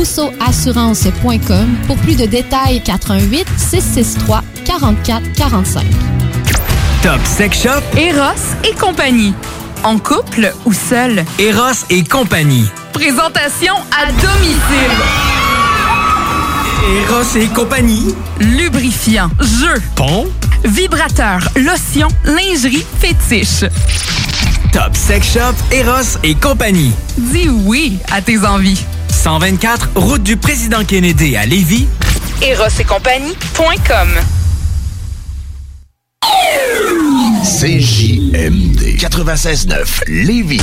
RousseauAssurance.com pour plus de détails 88 663 44 45. Top Sex Shop, Eros et compagnie. En couple ou seul? Eros et compagnie. Présentation à domicile. Eros et compagnie. Lubrifiant, jeu, Pont. vibrateur, lotion, lingerie, fétiche. Top Sex Shop, Eros et compagnie. Dis oui à tes envies. 124, route du président Kennedy à Lévis. Eros et compagnie.com CJMD 96.9 Lévis.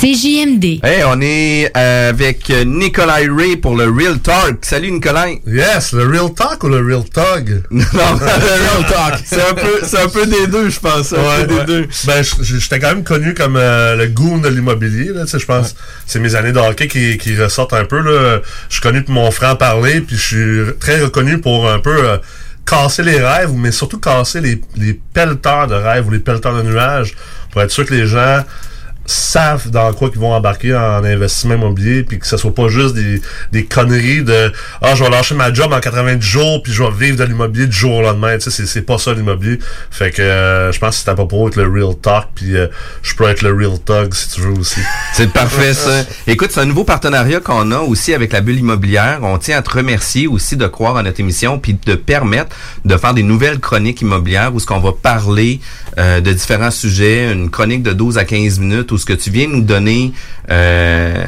CJMD. Hey, on est euh, avec Nikolai Ray pour le Real Talk. Salut Nikolai. Yes, le Real Talk ou le Real Tug? non, le Real Talk. C'est un peu, c'est un peu des deux, je pense. Un peu des deux. Ben, j'étais quand même connu comme euh, le goon de l'immobilier. Là, tu sais, je pense c'est mes années de hockey qui, qui ressortent un peu. Là. Je suis connu pour mon franc-parler, puis je suis très reconnu pour un peu euh, casser les rêves, mais surtout casser les, les pelleteurs de rêves ou les pelleteurs de nuages pour être sûr que les gens savent dans quoi qu'ils vont embarquer en investissement immobilier puis que ce soit pas juste des, des conneries de ah je vais lâcher ma job en 90 jours puis je vais vivre de l'immobilier du jour au lendemain tu sais c'est, pas ça l'immobilier fait que euh, je pense que c'est à propos avec le real talk puis euh, je peux être le real tug si tu veux aussi C'est parfait, ça. Écoute, c'est un nouveau partenariat qu'on a aussi avec la bulle immobilière. On tient à te remercier aussi de croire à notre émission puis de permettre de faire des nouvelles chroniques immobilières où ce qu'on va parler euh, de différents sujets, une chronique de 12 à 15 minutes où ce que tu viens nous donner euh,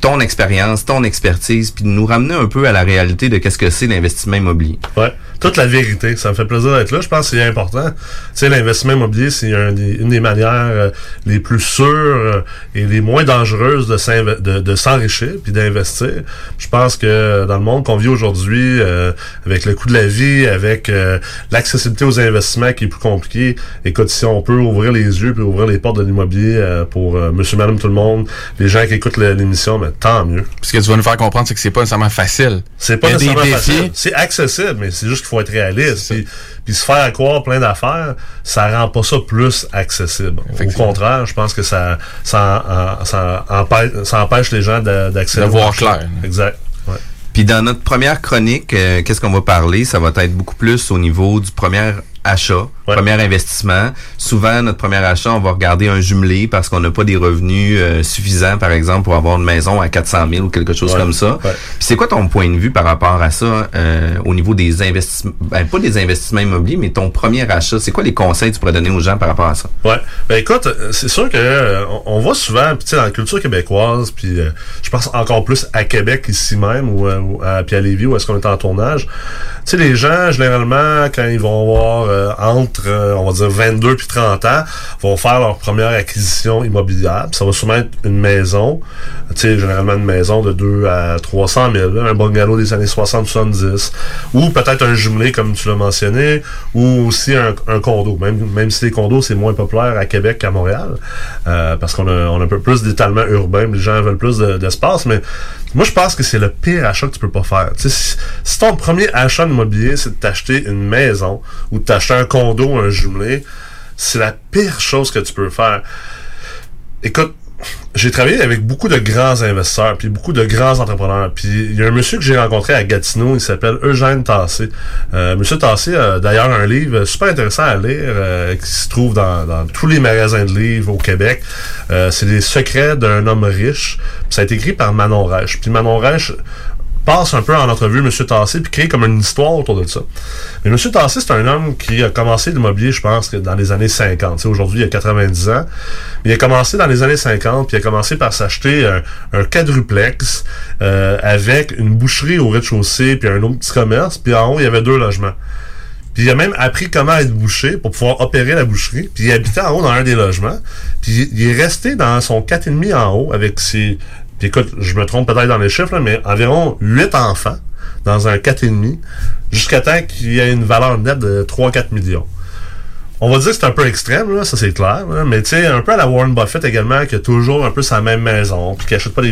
ton expérience, ton expertise puis nous ramener un peu à la réalité de qu'est-ce que c'est l'investissement immobilier. Ouais, toute la vérité. Ça me fait plaisir d'être là. Je pense que c'est important. Tu sais, l'investissement immobilier, c'est une des manières euh, les plus sûres euh, et les moins dangereuses de, s'inve- de, de s'enrichir puis d'investir. Je pense que dans le monde qu'on vit aujourd'hui, euh, avec le coût de la vie, avec euh, l'accessibilité aux investissements qui est plus compliqué, écoute, si on peut ouvrir les yeux puis ouvrir les portes de l'immobilier euh, pour euh, monsieur, madame, tout le monde, les gens qui écoutent l'émission, mais tant mieux. Ce que tu vas nous faire comprendre, c'est que c'est pas nécessairement facile. C'est pas nécessairement facile. C'est accessible, mais c'est juste qu'il faut être réaliste. Puis, puis se faire croire plein d'affaires, ça rend pas ça plus accessible. Au contraire, je pense que ça, ça, empêche, ça empêche les gens de- d'accéder De voir clair. Exact. Ouais. Puis dans notre première chronique, euh, qu'est-ce qu'on va parler? Ça va être beaucoup plus au niveau du premier achat, premier investissement. Souvent, notre premier achat, on va regarder un jumelé parce qu'on n'a pas des revenus euh, suffisants, par exemple, pour avoir une maison à 400 000 ou quelque chose Ouais, comme ça. ouais. C'est quoi ton point de vue par rapport à ça euh, au niveau des investissements, ben, pas des investissements immobiliers, mais ton premier achat? C'est quoi les conseils que tu pourrais donner aux gens par rapport à ça? Ouais. Ben écoute, euh, c'est sûr que euh, on, voit souvent, puis tu sais, dans la culture québécoise, puis je pense encore plus à Québec ici même, ou, ou à, puis à Lévis, où est-ce qu'on est en tournage. Tu sais, les gens, généralement, quand ils vont avoir euh, entre, euh, on va dire, 22 puis 30 ans, vont faire leur première acquisition immobilière. Ça va souvent être une maison, tu sais, généralement une maison de 2 à 300 000, là, un bungalow des années 60-70, ou peut-être un jumelé, comme tu l'as mentionné, ou aussi un, condo, même, même si les condos, c'est moins populaire à Québec qu'à Montréal, euh, parce qu'on a, on a un peu plus d'étalement urbain, les gens veulent plus de- d'espace, mais moi, je pense que c'est le pire achat que tu peux pas faire. Tu sais, si, si ton premier achat immobilier, c'est de t'acheter une maison ou de t'acheter un condo, un jumelé, c'est la pire chose que tu peux faire. Écoute, j'ai travaillé avec beaucoup de grands investisseurs, puis beaucoup de grands entrepreneurs. Puis il y a un monsieur que j'ai rencontré à Gatineau, il s'appelle Eugène Tassé. Euh, monsieur Tassé a d'ailleurs un livre super intéressant à lire euh, qui se trouve dans, tous les magasins de livres au Québec. Euh, c'est les secrets d'un homme riche. Puis ça a été écrit par Manon Reich. Puis Manon Reich passe un peu en entrevue M. Tassé puis crée comme une histoire autour de ça. Mais M. Tassé, c'est un homme qui a commencé l'immobilier, je pense, dans les années 50. Tu sais, Aujourd'hui, il a 90 ans. Il a commencé dans les années 50, puis il a commencé par s'acheter un, quadruplex euh, avec une boucherie au rez-de-chaussée, puis un autre petit commerce, puis en haut, il y avait deux logements. Puis il a même appris comment être boucher pour pouvoir opérer la boucherie. Puis il habitait en haut dans un des logements. Puis il est resté dans son 4,5 en haut avec ses... Écoute, je me trompe peut-être dans les chiffres, mais environ 8 enfants dans un 4,5 jusqu'à temps qu'il y ait une valeur nette de 3-4 millions. On va dire que c'est un peu extrême, là, ça c'est clair, là, mais tu sais, un peu à la Warren Buffett également, qui a toujours un peu sa même maison, puis qui achète pas des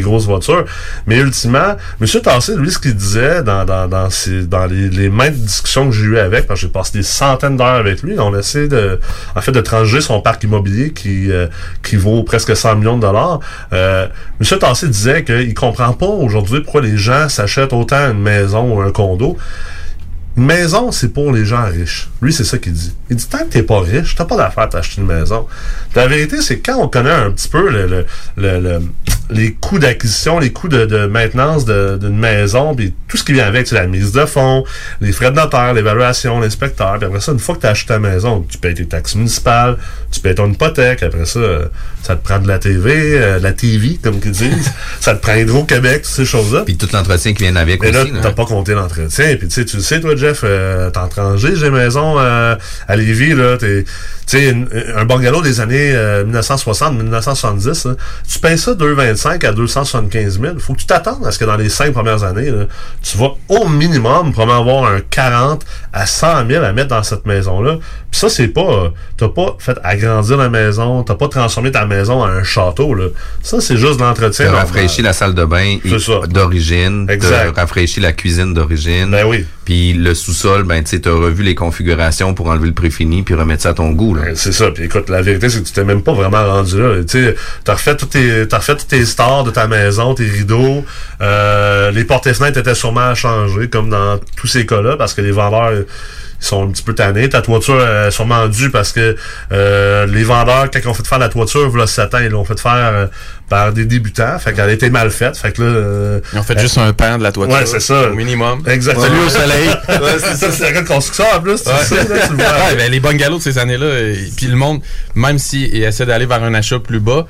grosses, voitures. Mais ultimement, M. Tassé, lui, ce qu'il disait dans, dans, dans, dans les, les maintes discussions que j'ai eues avec, parce que j'ai passé des centaines d'heures avec lui, on essaie de, en fait, de trancher son parc immobilier qui, euh, qui vaut presque 100 millions de dollars. Euh, M. Tassé disait qu'il comprend pas aujourd'hui pourquoi les gens s'achètent autant une maison ou un condo. Maison, c'est pour les gens riches. Lui, c'est ça qu'il dit. Il dit, tant que t'es pas riche, t'as pas d'affaire à t'acheter une maison. La vérité, c'est quand on connaît un petit peu le, le- le- le- les coûts d'acquisition, les coûts de, de maintenance de- d'une maison, puis tout ce qui vient avec, c'est la mise de fonds, les frais de notaire, l'évaluation, l'inspecteur, puis après ça, une fois que t'as acheté ta maison, tu payes tes taxes municipales, tu payes ton hypothèque, après ça, euh, ça te prend de la TV, euh, de la TV, comme qu'ils disent, ça te prend Hydro-Québec, toutes ces choses-là. Puis tout l'entretien qui vient avec Mais là, aussi. là. t'as pas compté l'entretien. Puis tu sais, tu le sais, toi, Jeff, euh, t'es en tranché, j'ai maison euh, à Lévis, là. t'es- Tu sais, un bungalow des années euh, 1960-1970, là, tu payes ça 2,25 à 275 000. Faut que tu t'attendes à ce que dans les cinq premières années, là, tu vas au minimum probablement avoir un 40 à 100 000 à mettre dans cette maison-là. Puis ça, c'est pas... euh, T'as pas fait agrandir la maison, t'as pas transformé ta maison en un château, là. Ça, c'est juste l'entretien. Tu as normal. rafraîchi la salle de bain d'origine. Exact. Tu rafraîchi la cuisine d'origine. Ben oui. Puis le sous-sol, ben tu as revu les configurations pour enlever le préfini puis remettre ça à ton goût. Ben, C'est ça. Puis écoute, la vérité, c'est que tu t'es même pas vraiment rendu là. Tu t'as refait tous tes, t'as refait tes stars de ta maison, tes rideaux. Euh, les portes et fenêtres étaient sûrement à changer, comme dans tous ces cas-là, parce que les vendeurs ils sont un petit peu tannés. Ta toiture est sûrement due parce que euh, les vendeurs, quand ils ont fait faire la toiture, voilà 7 ans, ils l'ont fait faire euh, par des débutants. Fait qu'elle a été mal faite. Fait que là. euh, Ils ont fait euh, juste un pan de la toiture. Ouais, c'est ça. Au minimum. Exactement. Salut au soleil. ouais, c'est ça, c'est la construction en plus. tu Ouais. sais, là, tu le vois. Ouais, ben, les bungalows de ces années-là, euh, puis le monde, même s'ils essaient d'aller vers un achat plus bas,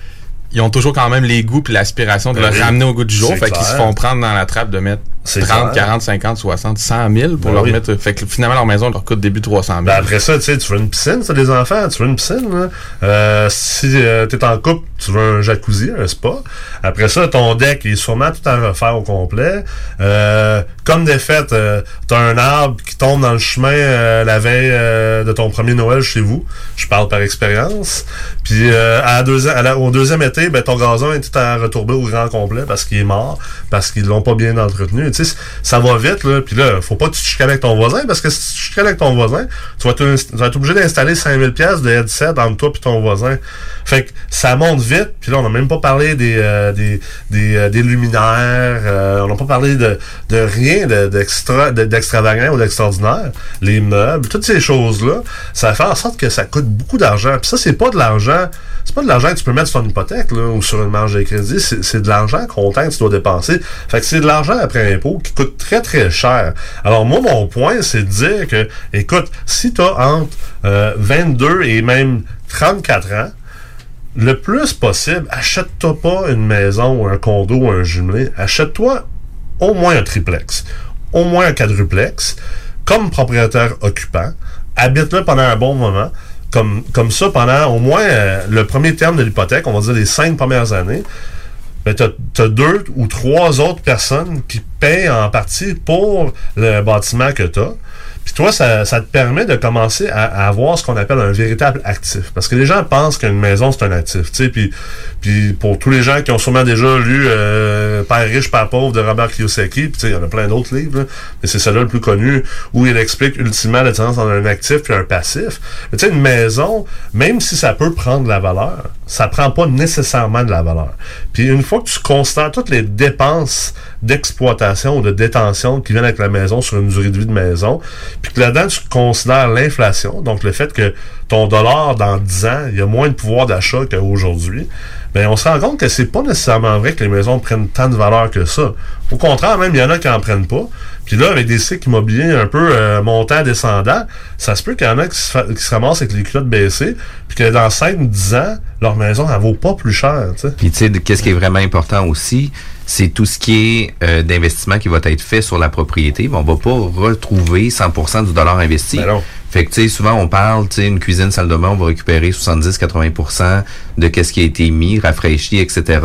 ils ont toujours quand même les goûts puis l'aspiration de le ramener au goût du jour. Fait qu'ils se font prendre dans la trappe de mettre C'est 30, clair. 40, 50, 60, 100 000 pour Ben leur oui. mettre. Fait que finalement, leur maison leur coûte début 300 000. Ben après ça, tu sais, tu veux une piscine, t'as des enfants, tu veux une piscine. Là. Euh, si euh, t'es en couple, tu veux un jacuzzi, un spa. Après ça, ton deck est sûrement tout à refaire au complet. Euh, comme des fêtes, euh, t'as un arbre qui tombe dans le chemin euh, la veille euh, de ton premier Noël chez vous. Je parle par expérience. Puis euh, à à la- au deuxième été, ben ton gazon est tout à retourner au grand complet parce qu'il est mort, parce qu'ils l'ont pas bien entretenu. Tu sais, ça va vite, là. Puis là, faut pas que tu te avec ton voisin, parce que si tu te avec ton voisin, tu vas, te- tu vas être obligé d'installer 5000 pièces de headset entre toi et ton voisin. Fait que ça monte vite. Puis là, on n'a même pas parlé des euh, des, des, euh, des luminaires. euh, on n'a pas parlé de, de rien de- d'extra de- d'extravagant ou d'extraordinaire. Les meubles, toutes ces choses-là, ça fait en sorte que ça coûte beaucoup d'argent. Puis ça, c'est pas de l'argent, c'est pas de l'argent que tu peux mettre sur ton hypothèque là, ou sur une marge de crédit. C'est de l'argent comptant que tu dois dépenser. Fait que c'est de l'argent après impôt qui coûte très très cher. Alors moi, mon point, c'est de dire que, écoute, si tu as entre euh, 22 et même 34 ans, le plus possible, achète-toi pas une maison ou un condo ou un jumelé. Achète-toi au moins un triplex, au moins un quadruplex, comme propriétaire occupant. Habite-le pendant un bon moment. Comme, comme ça, pendant au moins euh, le premier terme de l'hypothèque, on va dire les cinq premières années, ben, tu as, deux ou trois autres personnes qui payent en partie pour le bâtiment que tu as. Puis toi, ça, ça te permet de commencer à, avoir ce qu'on appelle un véritable actif. Parce que les gens pensent qu'une maison, c'est un actif. Tu puis, puis pour tous les gens qui ont sûrement déjà lu euh, Père riche, Père pauvre de Robert Kiyosaki, puis tu sais, il y en a plein d'autres livres, là, mais c'est celui-là le plus connu, où il explique ultimement la différence entre un actif et un passif. Mais tu sais, une maison, même si ça peut prendre la valeur, ça prend pas nécessairement de la valeur. Puis une fois que tu constates toutes les dépenses d'exploitation ou de détention qui viennent avec la maison sur une durée de vie de maison, puis que là-dedans, tu considères l'inflation, donc le fait que ton dollar, dans 10 ans, il y a moins de pouvoir d'achat qu'aujourd'hui, ben on se rend compte que c'est pas nécessairement vrai que les maisons prennent tant de valeur que ça. Au contraire, même, il y en a qui en prennent pas. Puis là, avec des cycles immobiliers un peu euh, montants, descendants, ça se peut qu'il y en a qui se, fa- qui se ramassent avec les culottes baissées, puis que dans 5-10 ans, leur maison, elle vaut pas plus cher, tu sais. Puis tu sais, qu'est-ce qui est vraiment important aussi, c'est tout ce qui est euh, d'investissement qui va être fait sur la propriété. Mais on va pas retrouver 100% du dollar investi. Ben non. Fait que tu sais, souvent on parle, tu sais, une cuisine, salle de bain, on va récupérer 70-80% de qu'est-ce qui a été mis, rafraîchi, etc.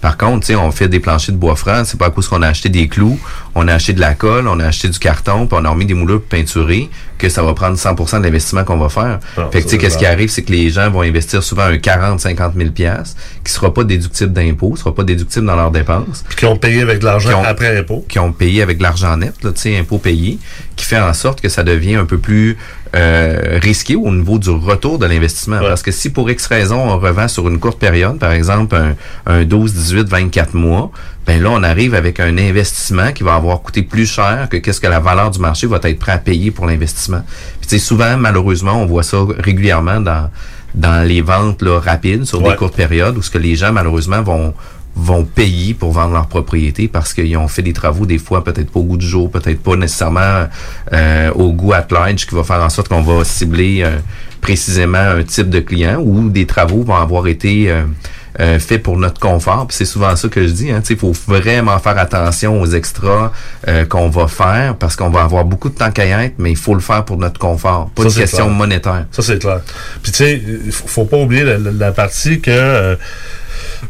Par contre, tu sais, on fait des planchers de bois franc, c'est pas à cause qu'on a acheté des clous, on a acheté de la colle, on a acheté du carton, puis on a remis des moulures peinturés, que ça va prendre 100% de l'investissement qu'on va faire. Non, fait que tu sais, qu'est-ce qui arrive, c'est que les gens vont investir souvent un 40-50 000 pièces qui sera pas déductible d'impôts, sera pas déductible dans leurs dépenses Puis qui ont payé avec de l'argent après impôt. qui ont payé avec de l'argent net, là, tu sais, impôts payés, qui fait en sorte que ça devient un peu plus euh, risqué au niveau du retour de l'investissement. Parce que si pour X raison, on revend sur une courte période, par exemple un, un 12, 18, 24 mois, ben là, on arrive avec un investissement qui va avoir coûté plus cher que qu'est-ce que la valeur du marché va être prêt à payer pour l'investissement. Puis tu sais, souvent, malheureusement, on voit ça régulièrement dans dans les ventes là, rapides sur Ouais. des courtes périodes où ce que les gens malheureusement vont vont payer pour vendre leur propriété parce qu'ils ont fait des travaux des fois peut-être pas au goût du jour, peut-être pas nécessairement euh, au goût at large qui va faire en sorte qu'on va cibler euh, précisément un type de client ou des travaux vont avoir été euh, euh, faits pour notre confort. Puis c'est souvent ça que je dis. Hein, il faut vraiment faire attention aux extras euh, qu'on va faire parce qu'on va avoir beaucoup de temps qu'à y être, mais il faut le faire pour notre confort, pas Ça, une question clair. monétaire. Ça, c'est clair. Puis, tu sais, il faut, pas oublier la, la- la partie que euh,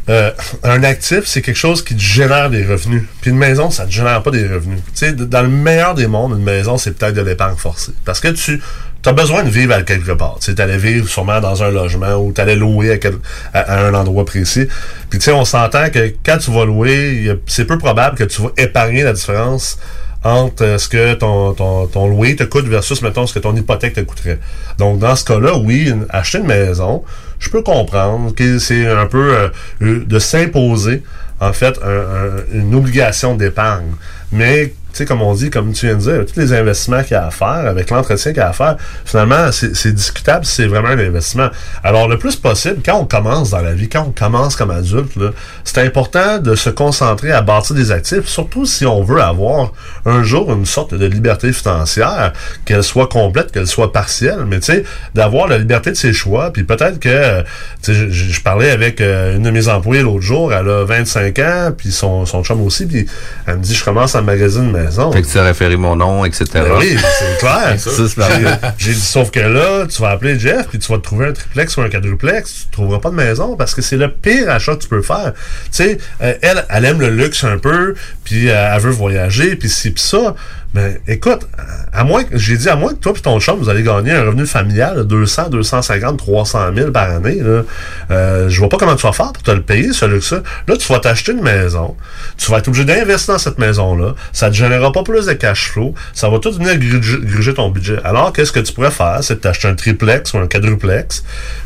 euh, un actif, c'est quelque chose qui te génère des revenus. Puis, une maison, ça te génère pas des revenus. Tu sais, dans le meilleur des mondes, une maison, c'est peut-être de l'épargne forcée. Parce que tu as besoin de vivre à quelque part. Tu allais vivre sûrement dans un logement ou tu allais louer à, quel- à- un endroit précis. Puis, tu sais, on s'entend que quand tu vas louer, c'est peu probable que tu vas épargner la différence entre euh, ce que ton, ton, ton loyer te coûte versus, mettons, ce que ton hypothèque te coûterait. Donc, dans ce cas-là, oui, acheter une maison, je peux comprendre que c'est un peu euh, de s'imposer, en fait, un- un- une obligation d'épargne. Mais, comme on dit, comme tu viens de dire, tous les investissements qu'il y a à faire, avec l'entretien qu'il y a à faire, finalement, c'est discutable si c'est vraiment un investissement. Alors, le plus possible, quand on commence dans la vie, quand on commence comme adulte, c'est important de se concentrer à bâtir des actifs, surtout si on veut avoir un jour une sorte de liberté financière, qu'elle soit complète, qu'elle soit partielle, mais tu sais, d'avoir la liberté de ses choix, puis peut-être que, je, parlais avec euh, une de mes employées l'autre jour, elle a 25 ans, puis son, son chum aussi, puis elle me dit, je commence à magasiner maison. Fait que tu as référé mon nom, etc. Ben oui, c'est clair. Ça, c'est J'ai- dit, sauf que là, tu vas appeler Jeff, puis tu vas te trouver un triplex ou un quadruplex, tu trouveras pas de maison, parce que c'est le pire achat que tu peux faire. Tu sais, euh, elle, elle aime le luxe un peu, puis euh, elle veut voyager, puis ci, puis ça, Mais écoute, à moins que, j'ai dit à moins que toi et ton chum, vous allez gagner un revenu familial de 200, 250, 300 000 par année, là, euh, je vois pas comment tu vas faire pour te le payer, ce luxe-là. Là, tu vas t'acheter une maison. Tu vas être obligé d'investir dans cette maison-là. Ça te générera pas plus de cash flow. Ça va tout venir gruger, ton budget. Alors, qu'est-ce que tu pourrais faire? C'est t'acheter un triplex ou un quadruplex.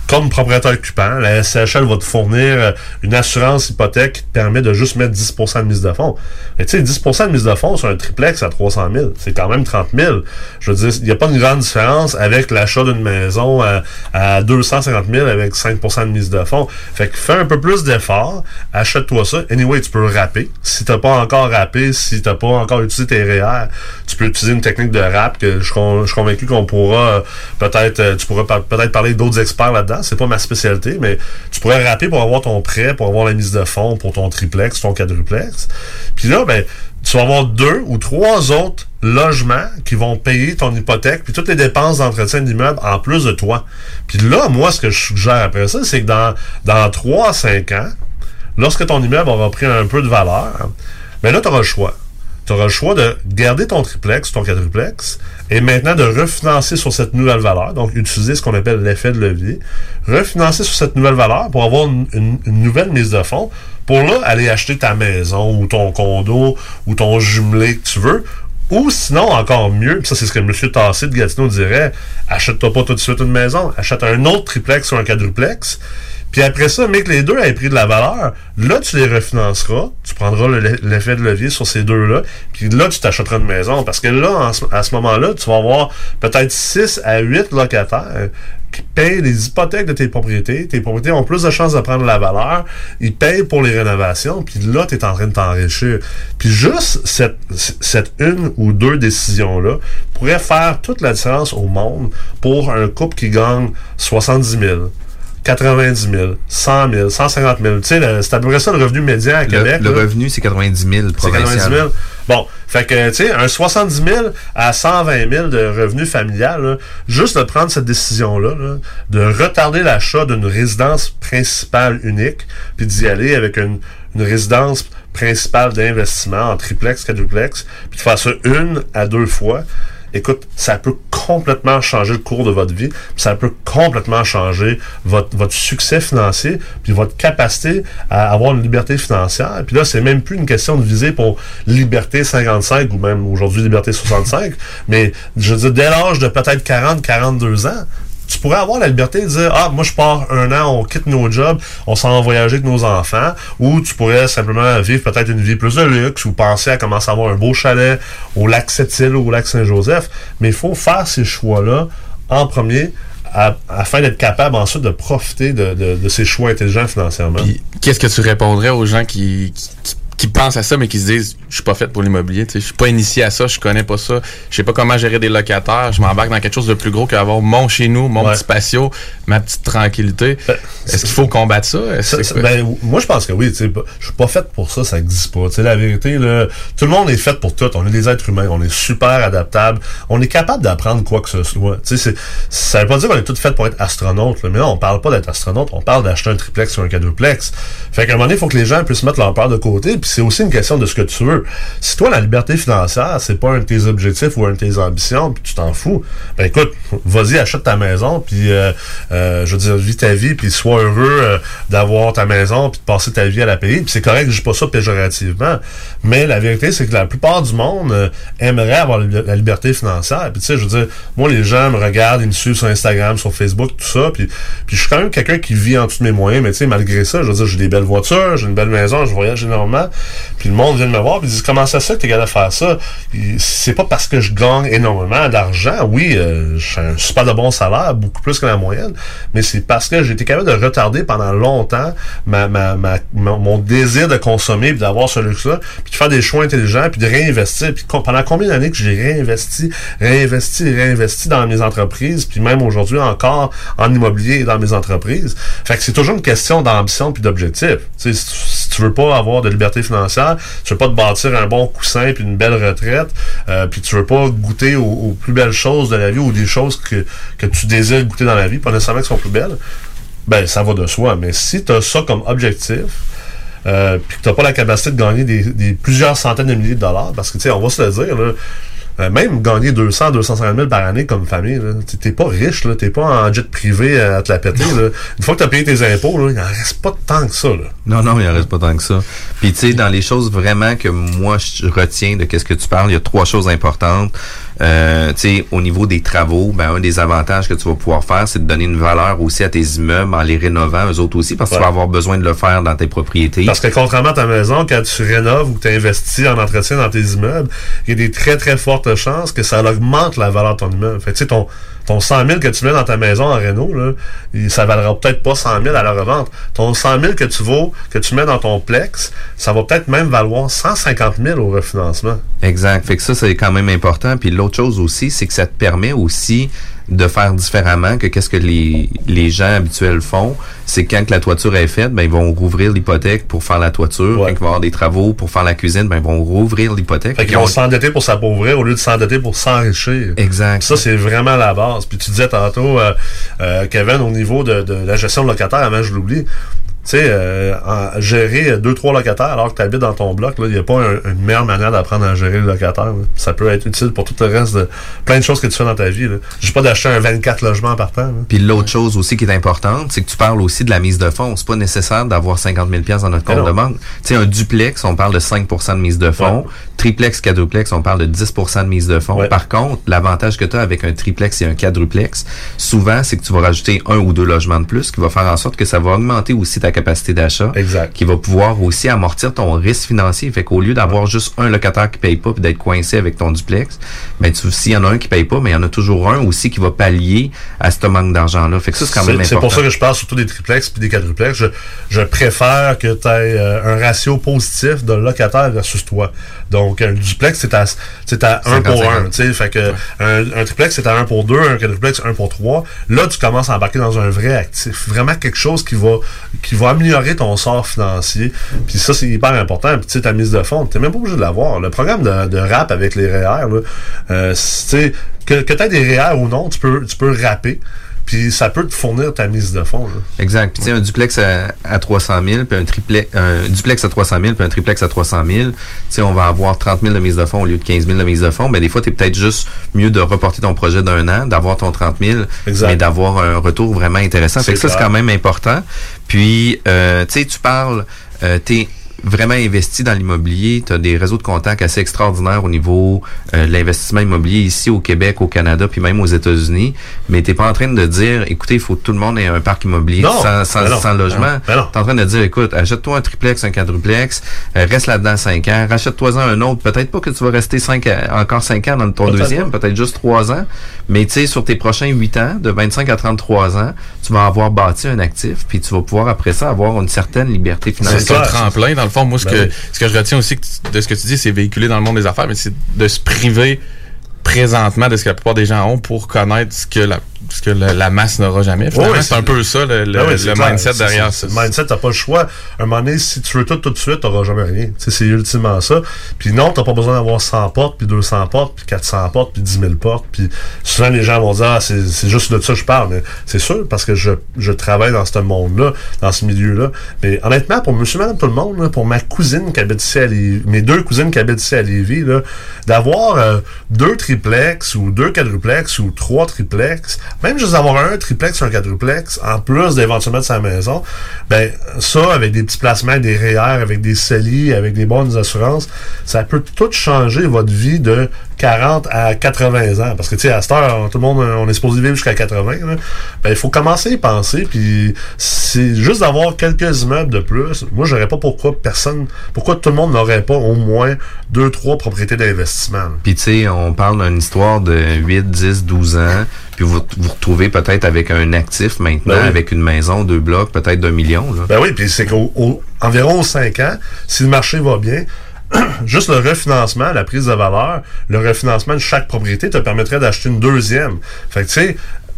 Comme propriétaire occupant, la SCHL va te fournir euh, une assurance hypothèque qui te permet de juste mettre 10% de mise de fonds. Mais tu sais, 10% de mise de fonds sur un triplex à 300 000, c'est quand même 30 000. Je veux dire, il n'y a pas une grande différence avec l'achat d'une maison à, à 250 000 avec 5% de mise de fonds. Fait que fais un peu plus d'efforts, achète-toi ça. Anyway, tu peux rapper. Si t'as pas encore rappé, si t'as pas encore utilisé tes REER, tu peux utiliser une technique de rap que je, je suis convaincu qu'on pourra euh, peut-être, euh, tu pourras peut-être parler d'autres experts là-dedans. C'est pas ma spécialité, mais tu pourrais rapper pour avoir ton prêt, pour avoir la mise de fonds pour ton triplex, ton quadruplex. Puis là, ben, tu vas avoir deux ou trois autres logements qui vont payer ton hypothèque, puis toutes les dépenses d'entretien d'immeuble en plus de toi. Puis là, moi, ce que je suggère après ça, c'est que dans, dans 3 à 5 ans, lorsque ton immeuble aura pris un peu de valeur, ben là, tu auras le choix. Tu auras le choix de garder ton triplex, ton quadruplex, et maintenant de refinancer sur cette nouvelle valeur, donc utiliser ce qu'on appelle l'effet de levier, refinancer sur cette nouvelle valeur pour avoir une, nouvelle mise de fonds, pour là aller acheter ta maison ou ton condo ou ton jumelé que tu veux, ou sinon, encore mieux, ça c'est ce que M. Tassé de Gatineau dirait, achète-toi pas tout de suite une maison, achète un autre triplex ou un quadruplex, puis après ça, mais que les deux aient pris de la valeur, là, tu les refinanceras, tu prendras l'effet de levier sur ces deux-là, puis là, tu t'achèteras une maison. Parce que là, à ce moment-là, tu vas avoir peut-être 6 à 8 locataires qui payent les hypothèques de tes propriétés. Tes propriétés ont plus de chances de prendre la valeur. Ils payent pour les rénovations, puis là, tu es en train de t'enrichir. Puis juste cette, cette une ou deux décisions-là pourrait faire toute la différence au monde pour un couple qui gagne 70 000 90 000, 100 000, 150 000. Tu sais, c'est à peu près ça le revenu médian à Québec. Le, revenu, c'est 90 000 provincial. C'est 90 000. Bon, fait que, tu sais, un 70 000 à 120 000 de revenu familial, juste de prendre cette décision-là, de retarder l'achat d'une résidence principale unique, puis d'y aller avec une, une résidence principale d'investissement en triplex, quadruplex, puis de faire ça une à deux fois, écoute, ça peut complètement changer le cours de votre vie, ça peut complètement changer votre, votre succès financier, puis votre capacité à avoir une liberté financière. Puis là, c'est même plus une question de viser pour liberté 55 ou même aujourd'hui liberté 65, mais je veux dire, dès l'âge de peut-être 40, 42 ans, tu pourrais avoir la liberté de dire Ah, moi je pars un an, on quitte nos jobs, on s'en va voyager avec nos enfants, ou tu pourrais simplement vivre peut-être une vie plus de luxe ou penser à commencer à avoir un beau chalet au lac Sept-Îles ou au lac Saint-Joseph. Mais il faut faire ces choix-là en premier afin d'être capable ensuite de profiter de, ces choix intelligents financièrement. Qu'est-ce que tu répondrais aux gens qui, qui qui pensent à ça, mais qui se disent je suis pas fait pour l'immobilier, je suis pas initié à ça, je connais pas ça, je sais pas comment gérer des locataires, je m'embarque dans quelque chose de plus gros qu'avoir mon chez nous, mon petit patio, ma petite tranquillité. Ben, Est-ce qu'il faut combattre ça? ben, moi, je pense que oui. Je suis pas fait pour ça, ça existe pas. T'sais, la vérité, là, tout le monde est fait pour tout. On est des êtres humains, on est super adaptables, on est capable d'apprendre quoi que ce soit. Ça veut pas dire qu'on est tout fait pour être astronaute, mais non, on parle pas d'être astronaute, on parle d'acheter un triplex ou un quadruplex. Fait qu'à un moment donné, il faut que les gens puissent mettre leur peur de côté, puis c'est aussi une question de ce que tu veux. Si toi, la liberté financière, c'est pas un de tes objectifs ou un de tes ambitions, puis tu t'en fous, ben écoute, vas-y, achète ta maison, puis euh, euh, je veux dire, vis ta vie, puis sois heureux euh, d'avoir ta maison, puis de passer ta vie à la payer. Puis c'est correct, je dis pas ça péjorativement, mais la vérité, c'est que la plupart du monde aimerait avoir la liberté financière. Puis tu sais, je veux dire, moi, les gens me regardent, ils me suivent sur Instagram, sur Facebook, tout ça, puis, puis je suis quand même quelqu'un qui vit en dessous de mes moyens, mais tu sais, malgré ça, je veux dire, j'ai des belles voitures, j'ai une belle maison, je voyage énormément. Puis le monde vient de me voir, puis ils disent comment ça se fait que t'es capable de faire ça? C'est pas parce que je gagne énormément d'argent. Oui, euh, j'ai super de bon salaire, beaucoup plus que la moyenne, mais c'est parce que j'ai été capable de retarder pendant longtemps ma, ma, ma, mon désir de consommer, puis d'avoir ce luxe-là, puis de faire des choix intelligents, puis de réinvestir. Puis pendant combien d'années que j'ai réinvesti, réinvesti, réinvesti dans mes entreprises, puis même aujourd'hui encore en immobilier et dans mes entreprises? Fait que c'est toujours une question d'ambition puis d'objectif. Tu veux pas avoir de liberté financière, tu veux pas te bâtir un bon coussin puis une belle retraite, euh, puis tu veux pas goûter aux, plus belles choses de la vie ou des choses que, tu désires goûter dans la vie, pas nécessairement qu'elles sont plus belles, ben ça va de soi. Mais si tu as ça comme objectif, euh, puis que tu pas la capacité de gagner plusieurs centaines de milliers de dollars, parce que tu sais, on va se le dire, là, euh, même gagner 200, 250 000 par année comme famille, t'es- pas riche, t'es pas en jet privé à te la péter. là. Une fois que t'as payé tes impôts, là, il en reste pas tant que ça. Là. Non, non, il en reste pas tant que ça. Puis tu sais, dans les choses vraiment que moi je retiens de qu'est-ce que tu parles, il y a trois choses importantes. Euh, tu sais, au niveau des travaux, ben un des avantages que tu vas pouvoir faire, c'est de donner une valeur aussi à tes immeubles en les rénovant, eux autres aussi, parce que tu vas avoir besoin de le faire dans tes propriétés. Parce que contrairement à ta maison, quand tu rénoves ou tu investis en entretien dans tes immeubles, il y a des très très fortes chances que ça augmente la valeur de ton immeuble. Fait que, tu sais, ton, ton 100 000 que tu mets dans ta maison en réno, là, ça valera peut-être pas 100 000 à la revente. Ton 100 000 que tu vaux, que tu mets dans ton plex, ça va peut-être même valoir 150 000 au refinancement. Exact. Fait que ça, c'est quand même important. Puis l'autre chose aussi, c'est que ça te permet aussi de faire différemment que qu'est-ce que les, les gens habituels font. C'est quand que la toiture est faite, ben ils vont rouvrir l'hypothèque pour faire la toiture. Quand il va y avoir des travaux pour faire la cuisine, ben ils vont rouvrir l'hypothèque. Fait qu'ils vont s'endetter pour s'appauvrir au lieu de s'endetter pour s'enrichir. Exact. Ça, c'est vraiment la base. Puis tu disais tantôt, euh, euh, Kevin, au niveau de, de la gestion de locataire, avant je l'oublie, tu sais, euh, gérer deux, trois locataires alors que tu habites dans ton bloc, il n'y a pas un- une meilleure manière d'apprendre à gérer le locataire. là. Ça peut être utile pour tout le reste de plein de choses que tu fais dans ta vie. Je pas d'acheter un 24 logements par temps. Puis l'autre chose aussi qui est importante, c'est que tu parles aussi de la mise de fonds. C'est pas nécessaire d'avoir 50 000 pièces dans notre compte de banque. Tu sais, un duplex, on parle de 5% de mise de fonds. Triplex, quadruplex, on parle de 10% de mise de fonds. Par contre, l'avantage que tu as avec un triplex et un quadruplex, souvent, c'est que tu vas rajouter un ou deux logements de plus, qui va faire en sorte que ça va augmenter aussi ta capacité d'achat. Exact. Qui va pouvoir aussi amortir ton risque financier. Fait qu'au lieu d'avoir juste un locataire qui paye pas puis d'être coincé avec ton duplex, ben tu s'il y en a un qui paye pas, mais il y en a toujours un aussi qui va pallier à ce manque d'argent-là. Fait que ça, c'est quand même C'est important. pour ça que je parle surtout des triplex puis des quadruplex. Je, je préfère que tu aies un ratio positif de locataire versus toi. Donc, un duplex, c'est à, c'est à 1 pour 1. 50-50. Fait que un, un triplex, c'est à 1 pour 2, un quadruplex, 1 pour 3. Là, tu commences à embarquer dans un vrai actif. Vraiment quelque chose qui va, qui va améliorer ton sort financier. Puis ça, c'est hyper important. Puis tu sais, ta mise de fonds, t'es même pas obligé de l'avoir. Le programme de, de rap avec les REER, là, euh, c'est- que, que tu aies des REER ou non, tu peux, tu peux rapper. Puis ça peut te fournir ta mise de fonds. là. Exact. Puis tu sais, un duplex à, à 300 000, puis un triplex, un duplex à 300 000, puis un triplex à 300 000, tu sais, on va avoir 30 000 de mise de fonds au lieu de 15 000 de mise de fonds. Mais des fois, tu es peut-être juste mieux de reporter ton projet d'un an, d'avoir ton 30 000, Exact. mais d'avoir un retour vraiment intéressant. Fait que ça, c'est quand même important. Puis, euh, tu sais, tu parles, euh, t'es vraiment investi dans l'immobilier, tu as des réseaux de contacts assez extraordinaires au niveau euh, de l'investissement immobilier ici au Québec, au Canada, puis même aux États-Unis, mais t'es pas en train de dire, écoutez, il faut que tout le monde ait un parc immobilier Non, sans, sans, ben non, sans logement. ben non, ben. T'es en train de dire, écoute, achète-toi un triplex, un quadruplex, euh, reste là-dedans 5 ans, rachète-toi-en un autre. Peut-être pas que tu vas rester cinq, à- encore 5 ans dans ton Peut-être deuxième, pas. peut-être juste 3 ans. Mais tu sais, sur tes prochains 8 ans, de 25 à 33 ans, tu vas avoir bâti un actif, puis tu vas pouvoir après ça avoir une certaine liberté C'est financière. un tremplin. Dans le fond, moi, ce, Ben que, oui. ce que je retiens aussi de ce que tu dis, c'est véhiculé dans le monde des affaires, mais c'est de se priver présentement de ce que la plupart des gens ont pour connaître ce que la, ce que la, la masse n'aura jamais. Finalement, Ouais, c'est un peu ça, le, le, Ben le mindset derrière ça. Le mindset, t'as pas le choix. Un moment donné, si tu veux tout tout de suite, t'auras jamais rien. C'est ultimement ça. Puis non, t'as pas besoin d'avoir 100 portes, puis 200 portes, puis 400 portes, puis 10 000 portes. Puis souvent, les gens vont dire, ah, c'est c'est juste de ça que je parle. Mais c'est sûr, parce que je, je travaille dans ce monde-là, dans ce milieu-là. Mais honnêtement, pour monsieur, madame, tout le monde, là, pour ma cousine qui habite ici à Lévis, mes deux cousines qui habitent ici à Lévis, là, d'avoir euh, deux triplex ou deux quadruplex ou trois triplex, même juste d'avoir un triplex ou un quadruplex, en plus d'éventuellement de sa maison, ben ça, avec des petits placements, des REER, avec des CELI, avec des bonnes assurances, ça peut tout changer votre vie de 40 à 80 ans. Parce que, tu sais, à cette heure, tout le monde, on est supposé vivre jusqu'à 80. là. Ben, il faut commencer à y penser, puis c'est juste d'avoir quelques immeubles de plus. Moi, j'aurais pas pourquoi personne, pourquoi tout le monde n'aurait pas au moins deux, trois propriétés d'investissement. Puis tu sais, on parle d'une histoire de 8, 10, 12 ans, puis vous vous retrouvez peut-être avec un actif maintenant, Ben oui. avec une maison, deux blocs, peut-être d'un million. Là. Ben oui, puis c'est qu'environ 5 ans, si le marché va bien, juste le refinancement, la prise de valeur, le refinancement de chaque propriété te permettrait d'acheter une deuxième. Fait que tu sais,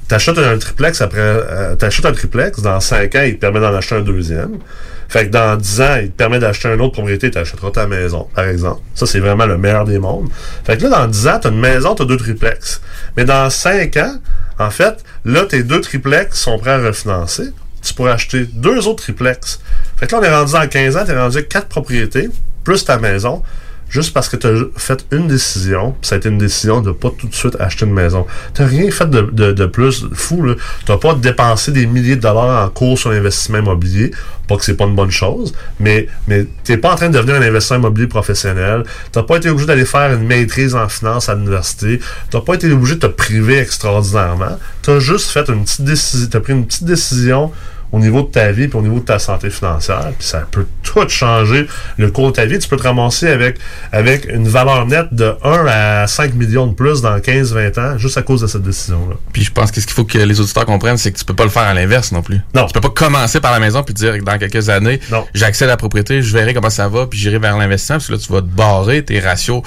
t'achètes un triplex après, euh, t'achètes un triplex, dans 5 ans, il te permet d'en acheter un deuxième. Fait que dans 10 ans, il te permet d'acheter une autre propriété, tu achèteras ta maison, par exemple. Ça, c'est vraiment le meilleur des mondes. Fait que là, dans 10 ans, tu as une maison, tu as deux triplex. Mais dans 5 ans, en fait, là, tes deux triplex sont prêts à refinancer. Tu pourrais acheter deux autres triplex. Fait que là, on est rendu en 15 ans, tu es rendu avec quatre propriétés, plus ta maison. Juste parce que tu as fait une décision, ça a été une décision de pas tout de suite acheter une maison. Tu rien fait de, plus fou. Tu n'as pas dépensé des milliers de dollars en cours sur l'investissement immobilier. Pas que c'est pas une bonne chose, mais, mais tu pas en train de devenir un investisseur immobilier professionnel. Tu pas été obligé d'aller faire une maîtrise en finance à l'université. Tu pas été obligé de te priver extraordinairement. Tu as juste fait une petite décision, tu as pris une petite décision au niveau de ta vie puis au niveau de ta santé financière. Puis ça peut tout changer le cours de ta vie. Tu peux te ramasser avec, avec une valeur nette de 1 à 5 millions de plus dans 15-20 ans juste à cause de cette décision-là. Puis je pense que ce qu'il faut que les auditeurs comprennent, c'est que tu peux pas le faire à l'inverse non plus. Non. Tu peux pas commencer par la maison puis dire que dans quelques années, j'accède à la propriété, je verrai comment ça va, puis j'irai vers l'investissement, parce que là, tu vas te barrer tes ratios.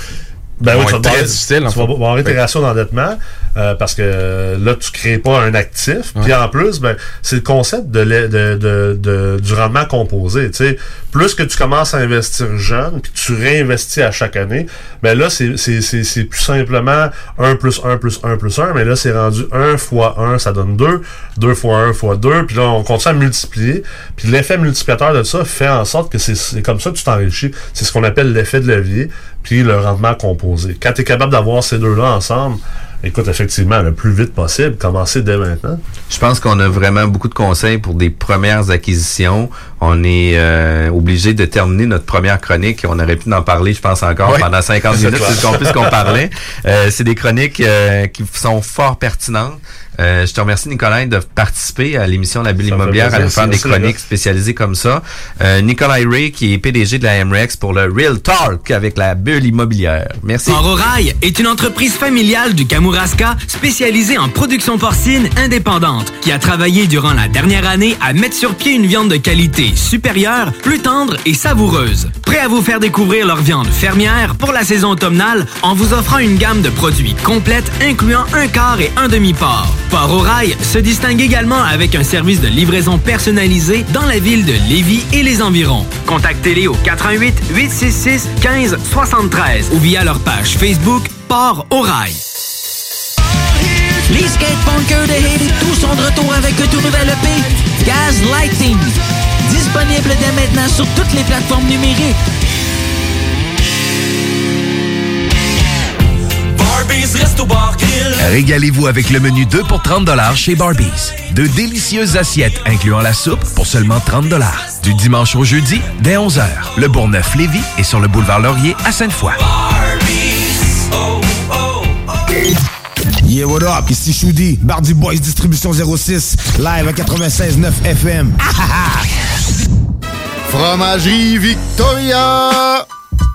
Ben oui, tu vas, très barrer, difficile, tu vas barrer tes ratios d'endettement euh, parce que là, tu crées pas un actif. Puis en plus, ben, c'est le concept de, de, de, de- du rendement composé. Tu sais, plus que tu commences à investir jeune, puis tu réinvestis à chaque année, ben là, c'est plus simplement 1 plus 1 plus 1 plus 1, mais là, c'est rendu 1 fois 1, ça donne 2, 2 fois 1 fois 2, puis là, on continue à multiplier. Puis l'effet multiplicateur de ça fait en sorte que c'est- c'est comme ça que tu t'enrichis. C'est ce qu'on appelle l'effet de levier, puis le rendement composé. Quand tu es capable d'avoir ces deux-là ensemble, écoute, effectivement, le plus vite possible, commencer dès maintenant. Je pense qu'on a vraiment beaucoup de conseils pour des premières acquisitions. On est euh, obligé de terminer notre première chronique. On aurait pu en parler, je pense, encore Oui. pendant 50 C'est minutes, c'est qu'on puisse qu'on parlait. Euh, c'est des chroniques euh, qui sont fort pertinentes. Euh, je te remercie, Nicolas, de participer à l'émission La Bulle Ça immobilière, à nous faire des chroniques spécialisées comme ça. Euh, Nicolas Ray, qui est PDG de la MREX pour le Real Talk avec la bulle immobilière. Merci. Ororail est une entreprise familiale du Kamouraska spécialisée en production porcine indépendante qui a travaillé durant la dernière année à mettre sur pied une viande de qualité supérieure, plus tendre et savoureuse. Prêt à vous faire découvrir leur viande fermière pour la saison automnale en vous offrant une gamme de produits complète incluant un quart et un demi-port. Port Orail se distingue également avec un service de livraison personnalisé dans la ville de Lévis et les environs. Contactez-les au 88 866 15 73 ou via leur page Facebook Port Orail. Les skatepunkers de Haiti tous sont de retour avec un tout nouvel EP, Gaz Lighting. Disponible dès maintenant sur toutes les plateformes numériques. Régalez-vous avec le menu 2 pour 30 chez Barbies. De délicieuses assiettes incluant la soupe pour seulement 30 Du dimanche au jeudi, dès 11h. Le Bourgneuf-Lévis est sur le boulevard Laurier à Sainte-Foy. Yeah, what up? Ici Choudi, Bardi Boys Distribution 06, live à 96.9 FM. Fromagerie Victoria!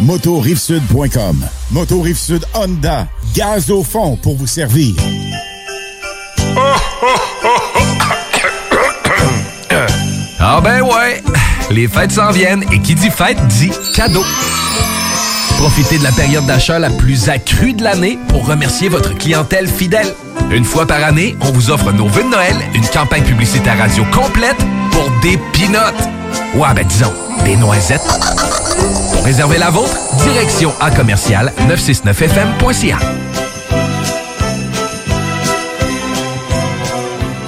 motorivesud.com. Moto Rive Sud Honda, gaz au fond pour vous servir. Ah ben ouais, les fêtes s'en viennent et qui dit fête dit cadeau. Profitez de la période d'achat la plus accrue de l'année pour remercier votre clientèle fidèle. Une fois par année, on vous offre nos vœux de Noël, une campagne publicitaire radio complète pour des pinottes. Ouais, ben disons, des noisettes. Pour réserver la vôtre, direction à commercial 969fm.ca.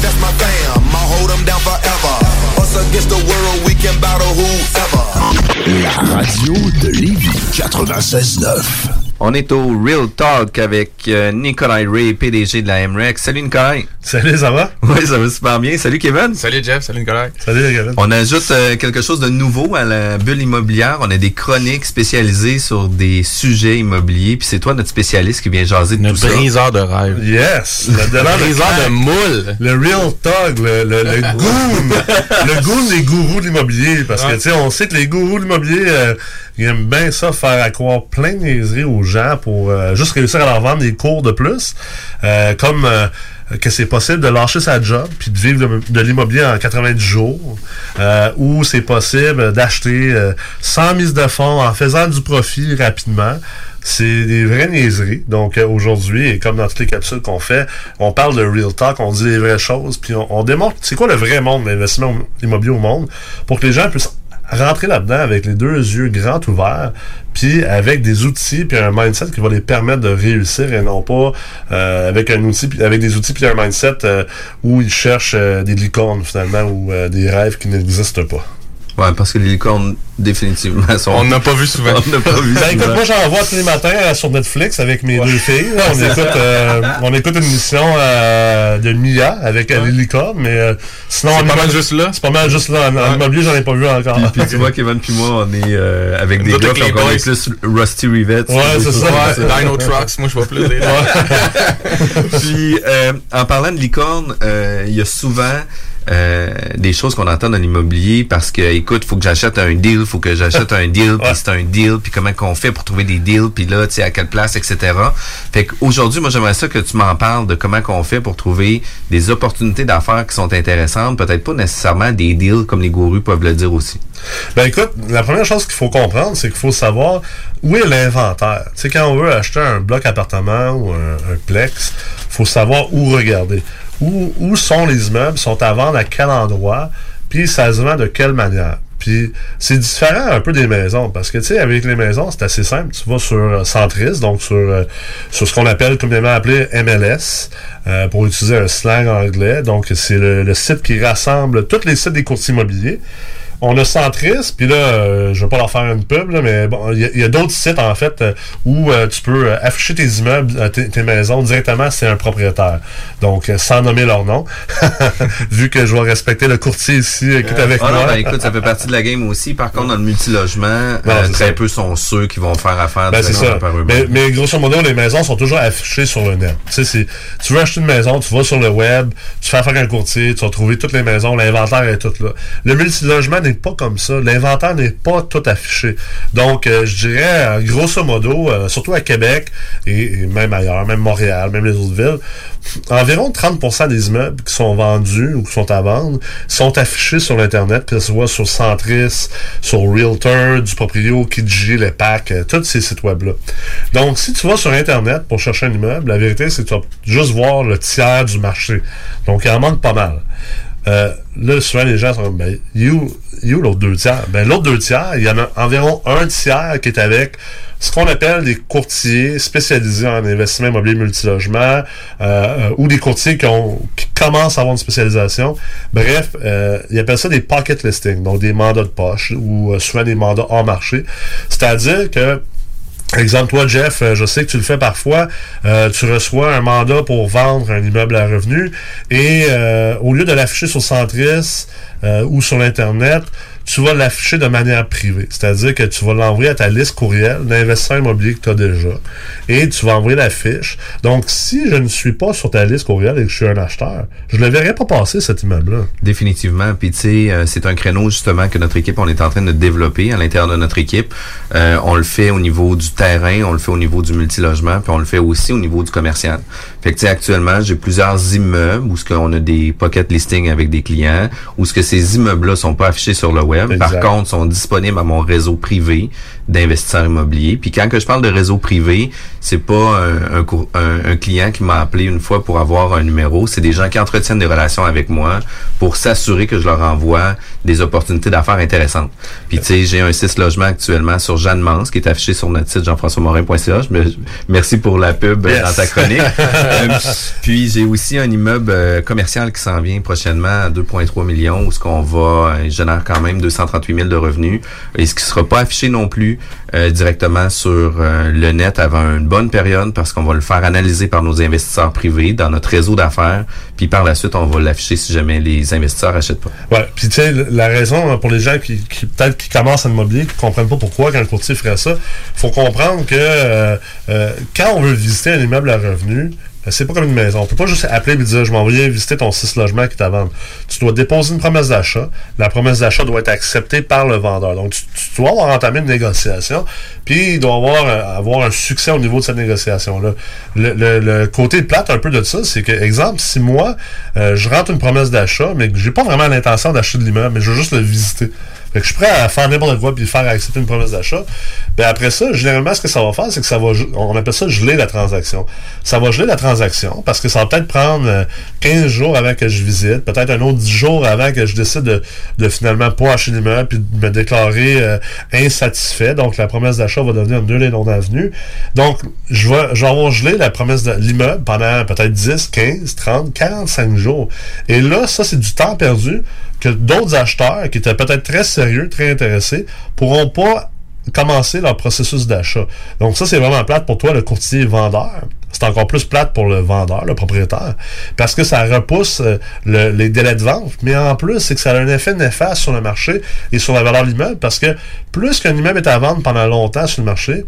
That's my fam, I'll hold them down forever. Us against the world, we can battle whoever. La radio de Lévis 96.9. On est au Real Talk avec euh, Nicolas Ray, PDG de la MREX. Salut Nicolas. Salut, ça va? Oui, ça va super bien. Salut Kevin. Salut Jeff, salut Nicolas. Salut Kevin. On ajoute euh, quelque chose de nouveau à la bulle immobilière. On a des chroniques spécialisées sur des sujets immobiliers. Puis c'est toi notre spécialiste qui vient jaser de Notre tout ça. briseur de rêve. Yes! Le briseur de moule. Le real talk, le, le, le goon. le goon des gourous de l'immobilier. Parce que, tu sais, on sait que les gourous de l'immobilier, euh, ils aiment bien ça, faire à croire plein de niaiseries aux gens pour euh, juste réussir à leur vendre des cours de plus. Euh, comme euh, que c'est possible de lâcher sa job puis de vivre de, l'immobilier en 90 jours. Euh, ou c'est possible d'acheter euh, sans mise de fonds en faisant du profit rapidement. C'est des vraies niaiseries. Donc euh, aujourd'hui, et comme dans toutes les capsules qu'on fait, on parle de real talk, on dit les vraies choses, puis on, on démontre c'est quoi le vrai monde de l'investissement immobilier au monde pour que les gens puissent rentrer là-dedans avec les deux yeux grands ouverts, puis avec des outils puis un mindset qui va les permettre de réussir et non pas euh, avec un outil avec des outils puis un mindset euh, où ils cherchent euh, des licornes finalement ou euh, des rêves qui n'existent pas. Ouais, parce que les licornes, définitivement, sont... On n'a pas vu souvent. On n'a pas vu Ben, écoute, moi j'en vois tous les matins euh, sur Netflix avec mes deux filles. là. on, écoute, euh, on écoute une émission euh, de Mia avec euh, les licornes, mais euh, sinon C'est pas mal juste là? C'est pas mal juste là. En, en immobilier, j'en ai pas vu encore. Puis, puis tu vois, Kevin puis moi, on est euh, avec des gars, les donc on est plus Rusty Rivets. Ouais, c'est ça. Ouais, c'est Dino Trucks, moi je vois plus des Puis, euh, en parlant de licorne, euh, il y a souvent euh, des choses qu'on entend dans l'immobilier parce que, écoute, faut que j'achète un deal, faut que j'achète un deal, puis c'est un deal, puis comment qu'on fait pour trouver des deals, puis là, tu sais, à quelle place, etc. Fait qu'aujourd'hui, moi, j'aimerais ça que tu m'en parles de comment qu'on fait pour trouver des opportunités d'affaires qui sont intéressantes, peut-être pas nécessairement des deals comme les gourus peuvent le dire aussi. Ben écoute, la première chose qu'il faut comprendre, c'est qu'il faut savoir où est l'inventaire. Tu sais, quand on veut acheter un bloc appartement ou un, un plex, faut savoir où regarder. Où, où sont les immeubles, sont à vendre à quel endroit, puis ça se vend de quelle manière? Puis c'est différent un peu des maisons, parce que tu sais, avec les maisons, c'est assez simple. Tu vas sur euh, Centris, donc sur, euh, sur ce qu'on appelle communément appelé MLS, euh, pour utiliser un slang anglais. Donc c'est le, le site qui rassemble tous les sites des courtiers immobiliers. On a Centris, puis là, euh, je vais pas leur faire une pub, là, mais bon, il y a, d'autres sites, en fait, euh, où euh, tu peux euh, afficher tes immeubles, tes, tes maisons directement si c'est un propriétaire. Donc, sans nommer leur nom, vu que je vais respecter le courtier ici qui est avec Ah non, moi. ben, écoute, ça fait partie de la game aussi. Par contre, dans le multilogement, Non, très ça. peu sont ceux qui vont faire affaire Ben, c'est ça. par eux-mêmes. Mais, mais grosso modo, les maisons sont toujours affichées sur le net. Tu sais, c'est- tu veux acheter une maison, tu vas sur le web, tu fais affaire avec un courtier, tu vas trouver toutes les maisons, l'inventaire est tout là. Le multilogement pas comme ça. L'inventaire n'est pas tout affiché. Donc, euh, je dirais, euh, grosso modo, euh, surtout à Québec et, même ailleurs, même Montréal, même les autres villes, environ 30% des immeubles qui sont vendus ou qui sont à vendre sont affichés sur l'Internet, que ce soit sur Centris, sur Realtor, du Proprio, Kijiji, les packs, tous ces sites web-là. Donc, si tu vas sur Internet pour chercher un immeuble, la vérité, c'est que tu vas juste voir le tiers du marché. Donc, il en manque pas mal. Euh, là, souvent, les gens sont ben, you, you l'autre deux tiers? Ben, l'autre deux tiers, il y en a environ un tiers qui est avec ce qu'on appelle des courtiers spécialisés en investissement immobilier multilogement euh, euh, ou des courtiers qui, ont, qui commencent à avoir une spécialisation. Bref, euh, ils appellent ça des pocket listings, donc des mandats de poche ou euh, souvent des mandats hors marché. C'est-à-dire que Exemple, toi, Jeff, euh, je sais que tu le fais parfois. euh, tu reçois un mandat pour vendre un immeuble à revenu et euh, au lieu de l'afficher sur Centris ou sur l'Internet, tu vas l'afficher de manière privée. C'est-à-dire que tu vas l'envoyer à ta liste courriel d'investisseurs immobiliers que tu as déjà. Et tu vas envoyer la fiche. Donc, si je ne suis pas sur ta liste courriel et que je suis un acheteur, je ne le verrai pas passer, cet immeuble-là. Définitivement. Puis, tu sais, euh, c'est un créneau, justement, que notre équipe, on est en train de développer à l'intérieur de notre équipe. Euh, on le fait au niveau du terrain, on le fait au niveau du multilogement, puis on le fait aussi au niveau du commercial. Fait que, tu sais, actuellement, j'ai plusieurs immeubles où ce qu'on a des pocket listings avec des clients, où ce que ces immeubles-là sont pas affichés sur le web. Par contre, sont disponibles à mon réseau privé d'investisseurs immobiliers. Puis quand que je parle de réseau privé, c'est pas un, un, un, client qui m'a appelé une fois pour avoir un numéro. C'est des gens qui entretiennent des relations avec moi pour s'assurer que je leur envoie des opportunités d'affaires intéressantes. Puis tu sais, j'ai un 6 logements actuellement sur Jeanne Mance qui est affiché sur notre site jean-françois-morin.ca. Merci pour la pub euh, dans ta chronique. Euh, puis j'ai aussi un immeuble euh, commercial qui s'en vient prochainement à 2,3 millions où ce qu'on va générer quand même 238 000 de revenus et ce qui sera pas affiché non plus euh, directement sur euh, le net avant une bonne période parce qu'on va le faire analyser par nos investisseurs privés dans notre réseau d'affaires. Puis par la suite, on va l'afficher si jamais les investisseurs achètent pas. Ouais. Puis tu sais, la raison hein, pour les gens qui, qui peut-être qui commencent en immobilier, qui comprennent pas pourquoi quand le courtier ferait ça, faut comprendre que euh, quand on veut visiter un immeuble à revenus, c'est pas comme une maison. On peut pas juste appeler et dire je m'en visiter ton 6 logements qui t'a vendu. Tu dois déposer une promesse d'achat. La promesse d'achat doit être acceptée par le vendeur. Donc tu, dois avoir entamé une négociation, puis il doit avoir, euh, avoir un succès au niveau de cette négociation-là. Le, côté plate un peu de ça, c'est que, exemple, si moi, euh, je rentre une promesse d'achat, mais que j'ai pas vraiment l'intention d'acheter de l'immeuble, mais je veux juste le visiter. Fait que je suis prêt à faire n'importe quoi puis faire accepter une promesse d'achat. Ben après ça, généralement, ce que ça va faire, c'est que ça va, on appelle ça geler la transaction. Ça va geler la transaction parce que ça va peut-être prendre 15 euh, jours avant que je visite, peut-être un autre 10 jours avant que je décide de, de finalement pas acheter l'immeuble puis de me déclarer euh, insatisfait. Donc, la promesse d'achat va devenir nulle et non avenue. Donc, je vais, je vais geler la promesse de l'immeuble pendant peut-être 10, 15, 30, 45 jours. Et là, ça, c'est du temps perdu que d'autres acheteurs qui étaient peut-être très sérieux, très intéressés, pourront pas commencer leur processus d'achat. Donc ça, c'est vraiment plate pour toi, le courtier vendeur. C'est encore plus plate pour le vendeur, le propriétaire, parce que ça repousse euh, les délais de vente. Mais en plus, c'est que ça a un effet néfaste sur le marché et sur la valeur de l'immeuble, parce que plus qu'un immeuble est à vendre pendant longtemps sur le marché,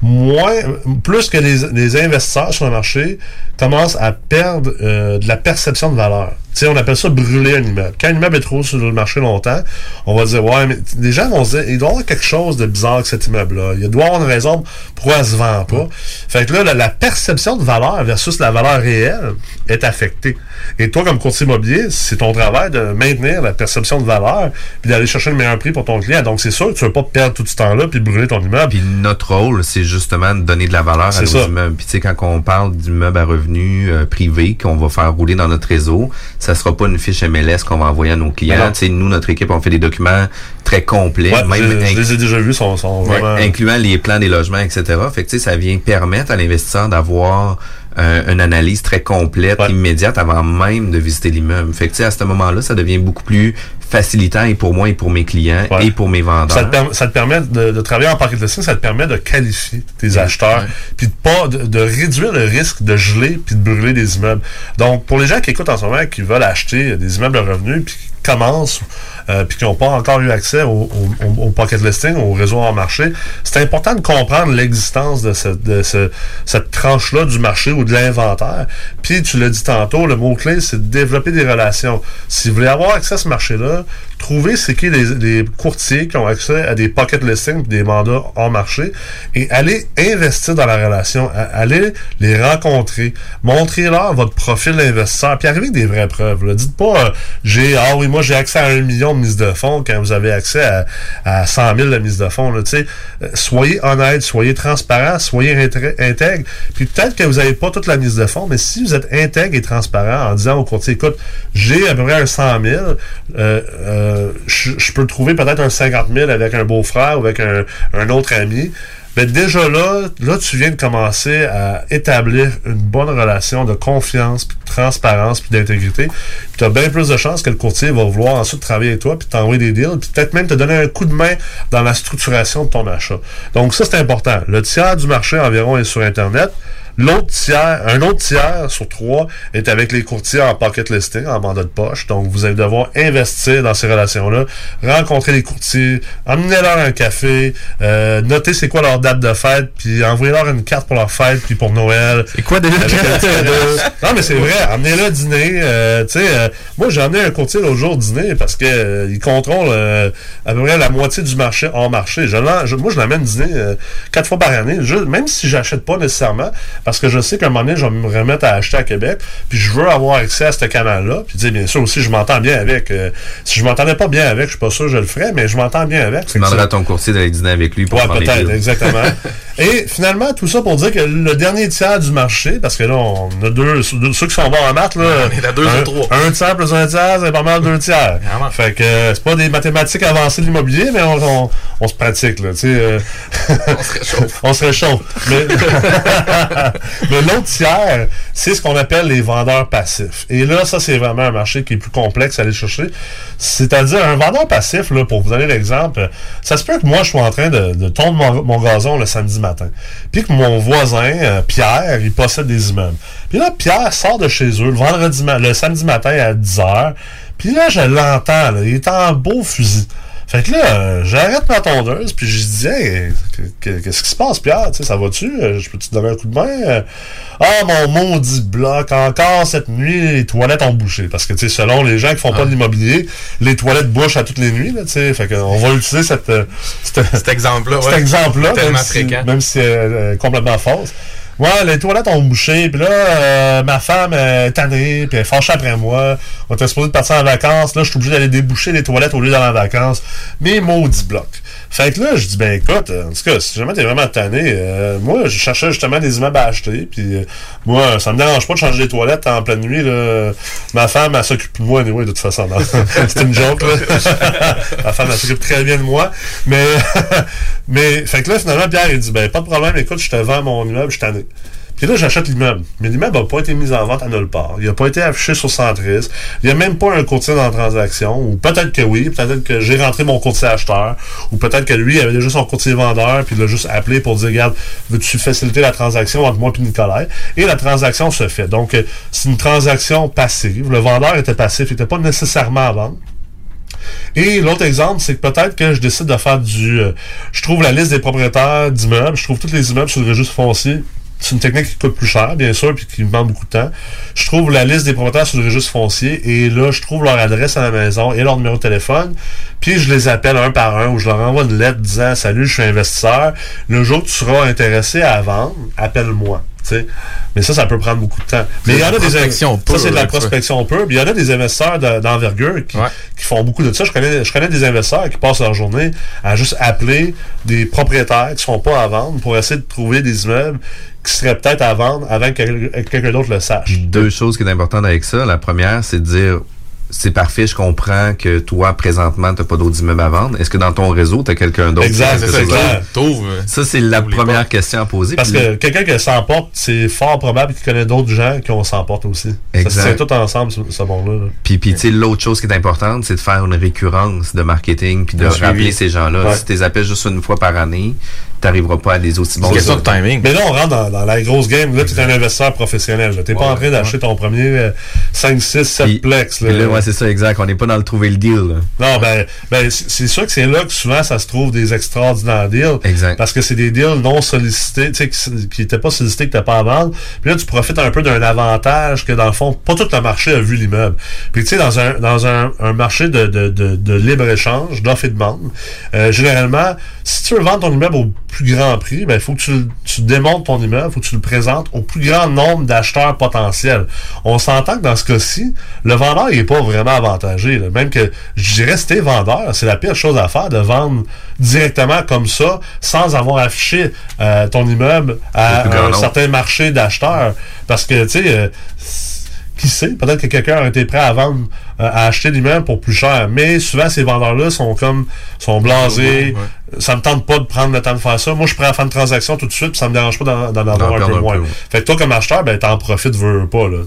moins, plus que les, investisseurs sur le marché commencent à perdre euh, de la perception de valeur sais, on appelle ça brûler un immeuble. Quand un immeuble est trop sur le marché longtemps, on va dire, ouais, mais les gens vont se dire, il doit y avoir quelque chose de bizarre avec cet immeuble-là. Il doit y avoir une raison pourquoi elle se vend pas. Fait que là, la, perception de valeur versus la valeur réelle est affectée. Et toi, comme courtier immobilier, c'est ton travail de maintenir la perception de valeur puis d'aller chercher le meilleur prix pour ton client. Donc, c'est sûr que tu veux pas perdre tout ce temps-là puis brûler ton immeuble. Puis notre rôle, c'est justement de donner de la valeur à nos immeubles. Puis tu sais, quand on parle d'immeubles à revenus euh, privés qu'on va faire rouler dans notre réseau, ça sera pas une fiche MLS qu'on va envoyer à nos clients. nous, notre équipe, on fait des documents très complets. même je, les ai déjà vus, sont, sont incluant les plans des logements, etc. Fait que ça vient permettre à l'investisseur d'avoir euh, une analyse très complète, immédiate, avant même de visiter l'immeuble. Fait que à ce moment-là, ça devient beaucoup plus facilitant et pour moi et pour mes clients et pour mes vendeurs. Ça te, permet de, travailler en de listing, ça te permet de qualifier tes acheteurs, puis de pas de, réduire le risque de geler puis de brûler des immeubles. Donc pour les gens qui écoutent en ce moment, qui veulent acheter des immeubles de revenus puis qui commencent euh, puis qui n'ont pas encore eu accès au, au, pocket listing, au réseau en marché, c'est important de comprendre l'existence de, de cette tranche-là du marché de l'inventaire. Puis, tu l'as dit tantôt, le mot-clé, c'est de développer des relations. Si vous voulez avoir accès à ce marché-là, trouvez c'est qui les, courtiers qui ont accès à des pocket listings des mandats en marché et allez investir dans la relation. Allez les rencontrer. Montrez-leur votre profil d'investisseur. Puis arrivez avec des vraies preuves. Là. Dites pas, euh, j'ai, ah oui, moi j'ai accès à un million de mise de fonds quand vous avez accès à, à 100 000 de mise de fonds. Là, euh, soyez honnête, soyez transparent, soyez intègre. Puis peut-être que vous n'avez pas toute la mise de fonds, mais si vous êtes intègre et transparent en disant au courtier, écoute, j'ai à peu près un 100 000, euh, euh, je, peux trouver peut-être un 50 000 avec un beau-frère ou avec un, un autre ami. Mais déjà là, là, tu viens de commencer à établir une bonne relation de confiance, puis de transparence, puis d'intégrité. Tu as bien plus de chances que le courtier va vouloir ensuite travailler avec toi, puis t'envoyer des deals, puis peut-être même te donner un coup de main dans la structuration de ton achat. Donc ça, c'est important. Le tiers du marché environ est sur Internet. L'autre tiers, un autre tiers sur trois est avec les courtiers en pocket listing, en mandat de poche. Donc, vous allez devoir investir dans ces relations-là, rencontrer les courtiers, emmener-leur un café, euh, noter c'est quoi leur date de fête, puis envoyer-leur une carte pour leur fête, puis pour Noël. C'est quoi déjà? Non, mais c'est vrai. Emmenez-le dîner. euh, tu sais, euh, moi, j'ai emmené un courtier l'autre jour dîner parce que euh, il contrôle euh, à peu près la moitié du marché hors marché. Je, je- moi, je l'amène dîner euh, quatre fois par année, même si j'achète pas nécessairement, parce que je sais qu'à un moment donné, je vais me remettre à acheter à Québec, puis je veux avoir accès à ce canal-là. Puis, tu sais, bien sûr, aussi, je m'entends bien avec. euh, si je m'entendais pas bien avec, je suis pas sûr que je le ferais, mais je m'entends bien avec. Tu demanderas à ton courtier d'aller dîner avec lui pour Ouais, peut-être, exactement. Et finalement, tout ça pour dire que le dernier tiers du marché, parce que là, on a deux, deux- ceux qui sont bons en maths, là. On est à deux un, ou trois. Un tiers plus un tiers, c'est pas mal deux tiers. Fait que euh, c'est pas des mathématiques avancées de l'immobilier, mais on, on, on se pratique, là, tu sais. euh, On se réchauffe. on se réchauffe. Mais, mais l'autre tiers, c'est ce qu'on appelle les vendeurs passifs. Et là, ça, c'est vraiment un marché qui est plus complexe à aller chercher. C'est-à-dire, un vendeur passif, là, pour vous donner l'exemple, ça se peut que moi, je sois en train de, de tondre mon, mon gazon le samedi matin. Puis que mon voisin, euh, Pierre, il possède des immeubles. Puis là, Pierre sort de chez eux le vendredi, le samedi matin à 10h. Puis là, je l'entends, il est en beau fusil. Fait que là, euh, j'arrête ma tondeuse, puis je dis, hey, que- que- qu'est-ce qui se passe, Pierre? Tu sais, ça va-tu? Euh, Je peux-tu te donner un coup de main? Euh, Ah, mon maudit bloc, encore cette nuit, les toilettes ont bouché. Parce que, tu sais, selon les gens qui font pas de l'immobilier, les toilettes bouchent à toutes les nuits, là, tu sais. Fait qu'on va utiliser cette, cette- Cet exemple-là, cet ouais. exemple-là, Tellement même si, fréquent. même si c'est euh, complètement fausse. Ouais, les toilettes ont bouché, puis là, euh, ma femme est tannée, puis elle est après moi. On était supposé de partir en vacances, là, je suis obligé d'aller déboucher les toilettes au lieu d'aller en vacances. Mais maudit bloc. Fait que là, je dis, ben écoute, euh, en tout cas, si jamais t'es vraiment tanné, euh, moi, je cherchais justement des immeubles à acheter, puis euh, moi, ça me dérange pas de changer les toilettes en pleine nuit, là. Ma femme, elle s'occupe de moi, de toute façon. C'est une joke, là. Ma femme, elle s'occupe très bien de moi. Mais, mais, fait que là, finalement, Pierre, il dit, ben, pas de problème, écoute, je te vends mon immeuble, je suis tanné. Puis là, j'achète l'immeuble. Mais l'immeuble n'a pas été mis en vente à nulle part. Il n'a pas été affiché sur Centris. Il n'y a même pas un courtier dans la transaction. Ou peut-être que oui, peut-être que j'ai rentré mon courtier acheteur. Ou peut-être que lui, il avait déjà son courtier vendeur, puis il l'a juste appelé pour dire, regarde, veux-tu faciliter la transaction entre moi et Nicolas? Et la transaction se fait. Donc, euh, c'est une transaction passive. Le vendeur était passif, il n'était pas nécessairement à vendre. Et l'autre exemple, c'est que peut-être que je décide de faire du... euh, je trouve la liste des propriétaires d'immeubles, je trouve tous les immeubles sur le registre foncier. C'est une technique qui coûte plus cher, bien sûr, puis qui me demande beaucoup de temps. Je trouve la liste des propriétaires sur le registre foncier et là, je trouve leur adresse à la maison et leur numéro de téléphone. Puis je les appelle un par un ou je leur envoie une lettre disant Salut, je suis investisseur. Le jour que tu seras intéressé à vendre, appelle-moi. tu sais. Mais ça, ça peut prendre beaucoup de temps. Mais il y en a des prospection Ça, c'est de la prospection pure. Puis il y en a des investisseurs de- d'envergure qui, qui font beaucoup de ça. Je connais, je connais des investisseurs qui passent leur journée à juste appeler des propriétaires qui sont pas à vendre pour essayer de trouver des immeubles qui seraient peut-être à vendre avant que quel- quelqu'un d'autre le sache. Deux choses qui sont importantes avec ça. La première, c'est de dire c'est parfait, je comprends que toi, présentement, tu n'as pas d'autres immeubles à vendre. Est-ce que dans ton réseau, tu as quelqu'un d'autre? Exact, c'est à clair. vendre? Ça, c'est la première question à poser. Parce que quelqu'un qui s'emporte, c'est fort probable qu'il connaît d'autres gens qui ont s'emporte aussi. Ça se Exact. tout ensemble, ce, ce monde-là. là. Puis, puis tu sais, l'autre chose qui est importante, c'est de faire une récurrence de marketing puis de suivi. rappeler ces gens-là. Ouais. Si tu les appelles juste une fois par année, tu n'arriveras pas à des aussi bons résultats. Mais là, on rentre dans, dans la grosse game. Là, tu es un investisseur professionnel. Tu n'es pas en train d'acheter ton premier euh, 5, 6, 7 plex. là. Là, ouais, c'est ça, exact. On n'est pas dans le trouver le deal. là. Non, ben, ben c'est sûr que c'est là que souvent ça se trouve des extraordinaires deals. Exact. Parce que c'est des deals non sollicités, tu sais, qui- qui n'étaient pas sollicités, que tu n'as pas à vendre. Puis là, tu profites un peu d'un avantage que, dans le fond, pas tout le marché a vu l'immeuble. Puis tu sais, dans un dans un, un marché de, de, de, de libre-échange, d'offre et de demande, euh, généralement, si tu veux vendre ton immeuble au plus grand prix, ben, il faut que tu, tu démontes ton immeuble, il faut que tu le présentes au plus grand nombre d'acheteurs potentiels. On s'entend que dans ce cas-ci, le vendeur il est pas vraiment avantagé. là. Même que, je dirais, si t'es vendeur, c'est la pire chose à faire de vendre directement comme ça, sans avoir affiché euh, ton immeuble à un nombre. certain marché d'acheteurs. Parce que, tu sais, euh, qui sait, peut-être que quelqu'un a été prêt à vendre, euh, à acheter l'immeuble pour plus cher. Mais souvent, ces vendeurs-là sont comme, sont blasés. Ça me tente pas de prendre le temps de faire ça. Moi, je suis prêt à faire une transaction tout de suite, puis ça me dérange pas d'en d'en avoir un peu moins. ouais. Fait que toi, comme acheteur, ben, t'en profites, veux, veux pas, là.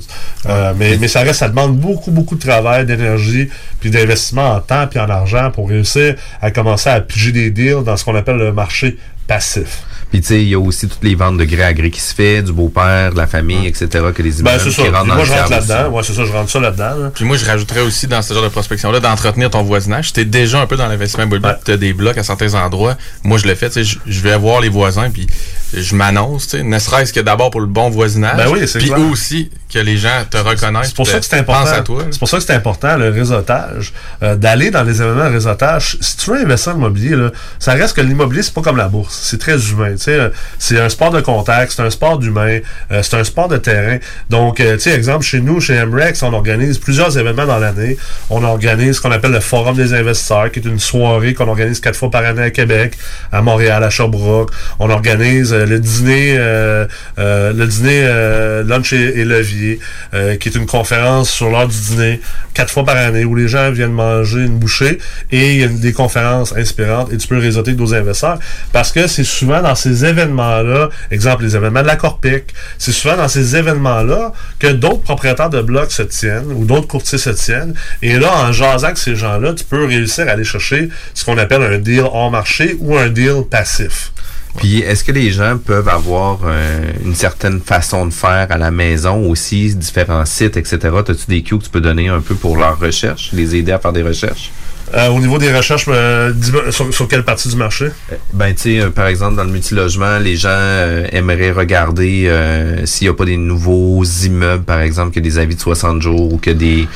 Euh, mais, mais ça reste, ça demande beaucoup, beaucoup de travail, d'énergie, puis d'investissement en temps puis en argent pour réussir à commencer à piger des deals dans ce qu'on appelle le marché passif. Puis tu sais, il y a aussi toutes les ventes de gré à gré qui se fait, du beau-père, de la famille, etc., que les Ben, immeubles c'est ça. qui rentrent Puis dans moi, le je rentre là-dedans. Ouais, c'est ça, je rentre ça là-dedans. là. Puis moi, je rajouterais aussi dans ce genre de prospection-là d'entretenir ton voisinage. Si t'es déjà un peu dans l'investissement immobilier, tu as des blocs à certains endroits. Moi, je le fais, tu sais, je vais voir les voisins, puis je m'annonce, tu sais, ne serait-ce que d'abord pour le bon voisinage. Ben oui, c'est Puis clair. aussi que les gens te reconnaissent. C'est pour ça que c'est important. C'est pour ça que c'est important le réseautage, euh, d'aller dans les événements de réseautage. Si tu veux investir en immobilier, là, ça reste que l'immobilier c'est pas comme la bourse, c'est très humain. tu sais, C'est un sport de contact, c'est un sport d'humain, euh, c'est un sport de terrain. Donc, euh, tu sais, exemple chez nous, chez MREX, on organise plusieurs événements dans l'année. On organise ce qu'on appelle le Forum des investisseurs, qui est une soirée qu'on organise quatre fois par année à Québec, à Montréal, à Sherbrooke. On organise euh, le dîner, euh, euh, le dîner euh, lunch et, et levier, euh, qui est une conférence sur l'heure du dîner, quatre fois par année, où les gens viennent manger une bouchée et il y a des conférences inspirantes et tu peux réseauter avec d'autres investisseurs parce que c'est souvent dans ces événements-là, exemple les événements de la Corpic, c'est souvent dans ces événements-là que d'autres propriétaires de blocs se tiennent ou d'autres courtiers se tiennent et là, en jasant avec ces gens-là, tu peux réussir à aller chercher ce qu'on appelle un deal hors marché ou un deal passif. Puis, est-ce que les gens peuvent avoir euh, une certaine façon de faire à la maison aussi, différents sites, etc.? As-tu des cues que tu peux donner un peu pour leur recherche, les aider à faire des recherches? Euh, au niveau des recherches, euh, dis-moi, sur, sur quelle partie du marché? Ben, tu sais, euh, par exemple, dans le multilogement, les gens euh, aimeraient regarder euh, s'il n'y a pas des nouveaux immeubles, par exemple, que des avis de 60 jours ou que des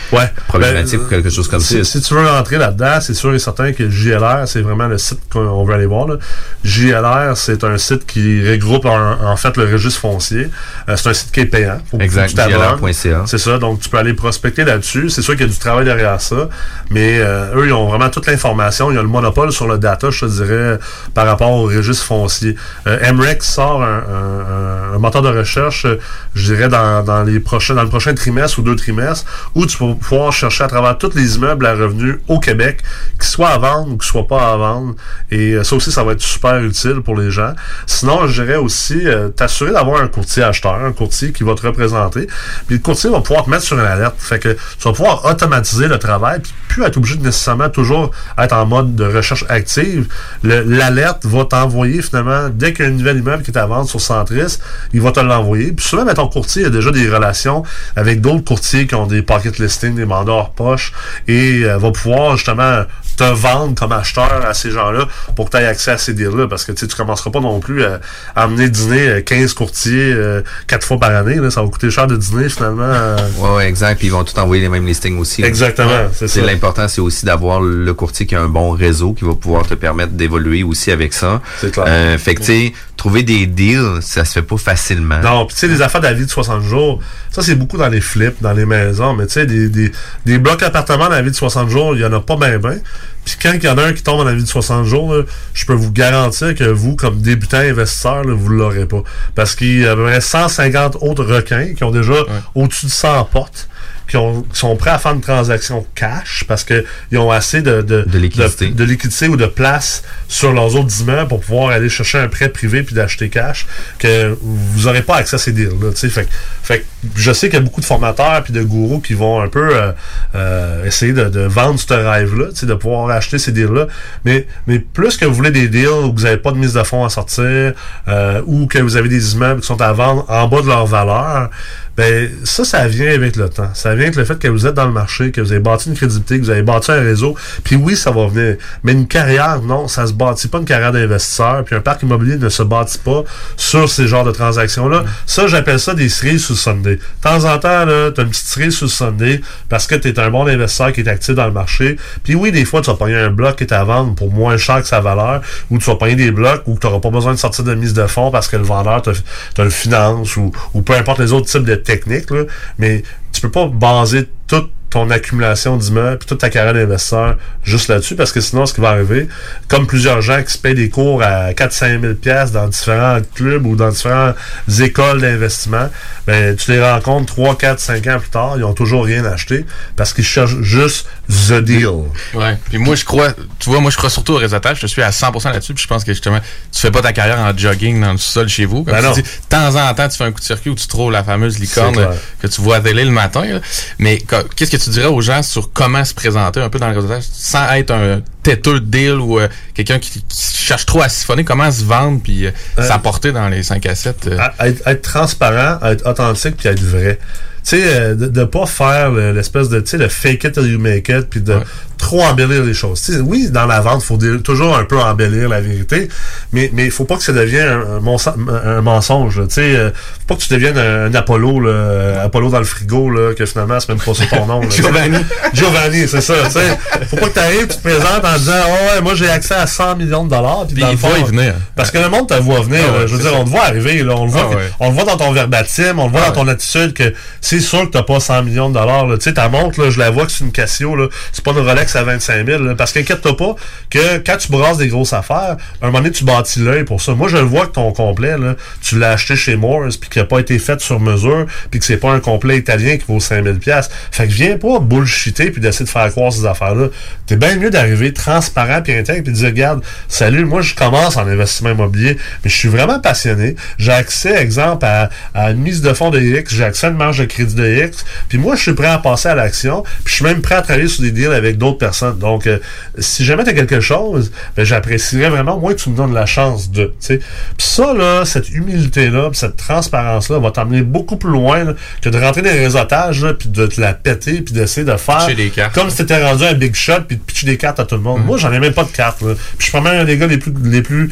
problématiques Ben, ou quelque chose comme si, ça. si tu veux rentrer là-dedans, c'est sûr et certain que JLR, c'est vraiment le site qu'on veut aller voir. là. JLR, c'est un site qui regroupe en, en fait le registre foncier. Euh, c'est un site qui est payant. Faut- Exact. JLR.ca. C'est ça, donc tu peux aller prospecter là-dessus. C'est sûr qu'il y a du travail derrière ça, mais euh, eux, ils ont vraiment toute l'information. Ils ont le monopole sur le data, je te dirais, par rapport au registre foncier. Euh, MREX sort un, un- un- un moteur de recherche, euh, je dirais, dans, dans les prochains, dans le prochain trimestre ou deux trimestres, où tu vas pouvoir chercher à travers tous les immeubles à revenus au Québec, qu'ils soient à vendre ou qu'ils soient pas à vendre. Et euh, ça aussi, ça va être super utile pour les gens. Sinon, je dirais aussi euh, t'assurer d'avoir un courtier acheteur, un courtier qui va te représenter. Puis le courtier va pouvoir te mettre sur une alerte. Fait que tu vas pouvoir automatiser le travail, puis plus être obligé de nécessairement toujours être en mode de recherche active. Le- L'alerte va t'envoyer finalement, dès qu'il y a un nouvel immeuble qui est à vendre sur Centris, il va te l'envoyer. Puis souvent, ton courtier a déjà des relations avec d'autres courtiers qui ont des pocket listings, des mandats hors poche, et euh, va pouvoir justement te vendre comme acheteur à ces gens-là pour que tu aies accès à ces deals-là. Parce que tu tu commenceras pas non plus à, à amener dîner euh, 15 courtiers euh, quatre fois par année. Là, ça va coûter cher de dîner finalement. euh. Ouais, ouais, exact. Puis ils vont tout envoyer les mêmes listings aussi. Exactement, Ouais. c'est ça. L'important, c'est aussi d'avoir le courtier qui a un bon réseau qui va pouvoir te permettre d'évoluer aussi avec ça. C'est clair. Euh, fait que, tu sais, trouver des deals, ça se fait pas facilement. Non, puis tu sais, les affaires d'avis de 60 jours, ça c'est beaucoup dans les flips, dans les maisons, mais tu sais, des, des, des blocs appartements dans la vie de 60 jours, il y en a pas bien ben. Puis quand il y en a un qui tombe dans la vie de 60 jours, là, je peux vous garantir que vous, comme débutant investisseur, là, vous l'aurez pas. Parce qu'il y a à peu près 150 autres requins qui ont déjà au-dessus de 100 portes. Qui, ont- sont prêts à faire une transaction cash parce que ils ont assez de, de, de liquidité. de liquidité ou de place sur leurs autres immeubles pour pouvoir aller chercher un prêt privé puis d'acheter cash que vous n'aurez pas accès à ces deals-là. tu sais. Fait, que- fait je sais qu'il y a beaucoup de formateurs puis de gourous qui vont un peu euh, euh, essayer de, de vendre ce rêve-là, tu sais, de pouvoir acheter ces deals-là. Mais, mais plus que vous voulez des deals où vous n'avez pas de mise de fonds à sortir euh, ou que vous avez des immeubles qui sont à vendre en bas de leur valeur, ben ça, ça vient avec le temps. Ça vient avec le fait que vous êtes dans le marché, que vous avez bâti une crédibilité, que vous avez bâti un réseau. Puis oui, ça va venir. Mais une carrière, non, ça se bâtit pas une carrière d'investisseur. Puis un parc immobilier ne se bâtit pas sur ces genres de transactions-là. Ça, j'appelle ça des cerises sous le Sunday. De temps en temps, là, t'as une petite cerise sous le Sunday parce que tu es un bon investisseur qui est actif dans le marché. Puis oui, des fois, tu vas pogner un bloc qui est à vendre pour moins cher que sa valeur, ou tu vas pogner des blocs où tu n'auras pas besoin de sortir de mise de fonds parce que le vendeur te, te le finance, ou, ou peu importe les autres types de techniques. Là. Mais tu peux pas baser toute ton accumulation d'immeubles, puis toute ta carrière d'investisseur juste là-dessus, parce que sinon, ce qui va arriver, comme plusieurs gens qui se payent des cours à 4-5 000 pièces dans différents clubs ou dans différentes écoles d'investissement, ben, tu les rencontres 3, 4, 5 ans plus tard, ils ont toujours rien acheté, parce qu'ils cherchent juste the deal. Ouais. Puis moi, je crois, tu vois, moi, je crois surtout au réseautage. Je suis à 100% là-dessus. Puis je pense que justement, tu fais pas ta carrière en jogging dans le sol chez vous. Comme Ben tu non. dis, de temps en temps, tu fais un coup de circuit où tu trouves la fameuse licorne que tu vois à télé le matin. là. Mais qu'est-ce que tu dirais aux gens sur comment se présenter un peu dans le réseautage sans être un têteux de deal ou euh, quelqu'un qui, qui cherche trop à siphonner, comment se vendre puis euh, Euh, s'apporter dans les 5 à 7? euh? À- être, être transparent, être authentique, puis être vrai. Tu sais, de, de pas faire le- l'espèce de, tu sais, le fake it till you make it, puis de trop embellir les choses. Tu sais, oui, dans la vente, faut dire- toujours un peu embellir la vérité, mais mais il faut pas que ça devienne un, un mensonge. Tu sais, euh, faut pas que tu deviennes un, un Apollo, là, euh, Apollo dans le frigo, là, que finalement c'est même pas ça ton nom. là. Giovanni. Giovanni, c'est ça. Tu sais, faut pas que tu arrives, tu te présentes en disant, oh, ouais, moi j'ai accès à 100 millions de dollars, puis il va y venir. parce que le monde te voit venir. Ah ouais, je veux dire, ça. on te voit arriver, là, on le voit, Ah ouais. on le voit dans ton verbatim, on le voit Ah dans ton attitude que c'est sûr que t'as pas 100 millions de dollars. Tu sais, ta montre, là, je la vois que c'est une Casio, là. C'est pas une Rolex à 25 000. là. parce qu'inquiète-toi pas que quand tu brasses des grosses affaires, à un moment donné, tu bâtis l'œil pour ça. Moi, je le vois que ton complet, là, tu l'as acheté chez Morse, puis qu'il a pas été fait sur mesure, puis que c'est pas un complet italien qui vaut 5000 pièces. Fait que viens pas bullshiter puis d'essayer de faire croire ces affaires-là. T'es bien mieux d'arriver transparent puis intègre puis de dire, regarde, salut, moi, je commence en investissement immobilier, mais je suis vraiment passionné. J'ai accès, exemple, à, à une mise de fonds de X, j'ai accès à une marge de crédit de X, puis moi, je suis prêt à passer à l'action, puis je suis même prêt à travailler sur des deals avec d'autres personnes. Donc, euh, si jamais t'as quelque chose, ben, j'apprécierais vraiment, moi, que tu me donnes la chance de, tu. Puis ça, là, cette humilité-là, cette transparence-là va t'emmener beaucoup plus loin là, que de rentrer dans les réseautages, puis de te la péter, puis d'essayer de faire comme si t'étais rendu un big shot, puis de pitcher des cartes à tout le monde. Moi, j'en ai même pas de cartes. Puis je suis probablement un des gars les plus, les plus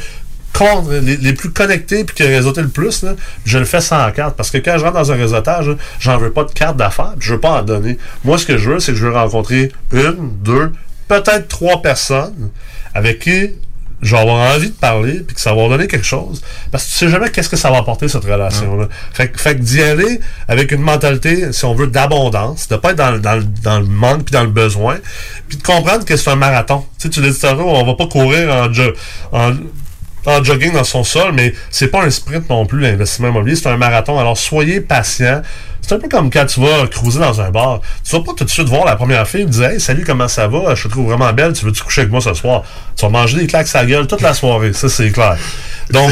con- les, les plus connectés puis qui réseauté le plus, là, je le fais sans carte. Parce que quand je rentre dans un réseautage, là, j'en veux pas de carte d'affaires, puis je veux pas en donner. Moi, ce que je veux, c'est que je veux rencontrer une, deux, peut-être trois personnes avec qui je vais avoir envie de parler puis que ça va donner quelque chose. Parce que tu sais jamais qu'est-ce que ça va apporter cette relation-là. Fait, que- fait que d'y aller avec une mentalité, si on veut, d'abondance, de pas être dans, le- dans, le- dans le manque puis dans le besoin, puis de comprendre que c'est un marathon. Tu sais, tu l'as dit on va pas courir en, en, en jogging dans son sol, mais c'est pas un sprint non plus, l'investissement immobilier, c'est un marathon. Alors soyez patient. C'est un peu comme quand tu vas cruiser dans un bar. Tu vas pas tout de suite voir la première fille et dire Hey, salut, comment ça va? Je te trouve vraiment belle, tu veux-tu coucher avec moi ce soir? Tu vas manger des claques sa gueule toute la soirée, ça c'est clair. Donc,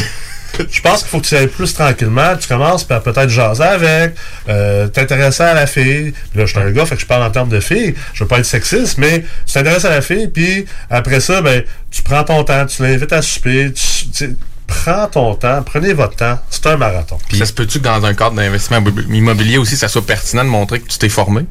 je pense qu'il faut que tu ailles plus tranquillement. Tu commences par peut-être jaser avec, euh, t'intéresser à la fille. Puis là, je suis un gars, fait que je parle en termes de fille. Je veux pas être sexiste, mais tu t'intéresses à la fille, puis après ça, ben, tu prends ton temps, tu l'invites à souper, tu, tu prends ton temps, prenez votre temps. C'est un marathon. ça se peut-tu que dans un cadre d'investissement immobilier aussi, ça soit pertinent de montrer que tu t'es formé?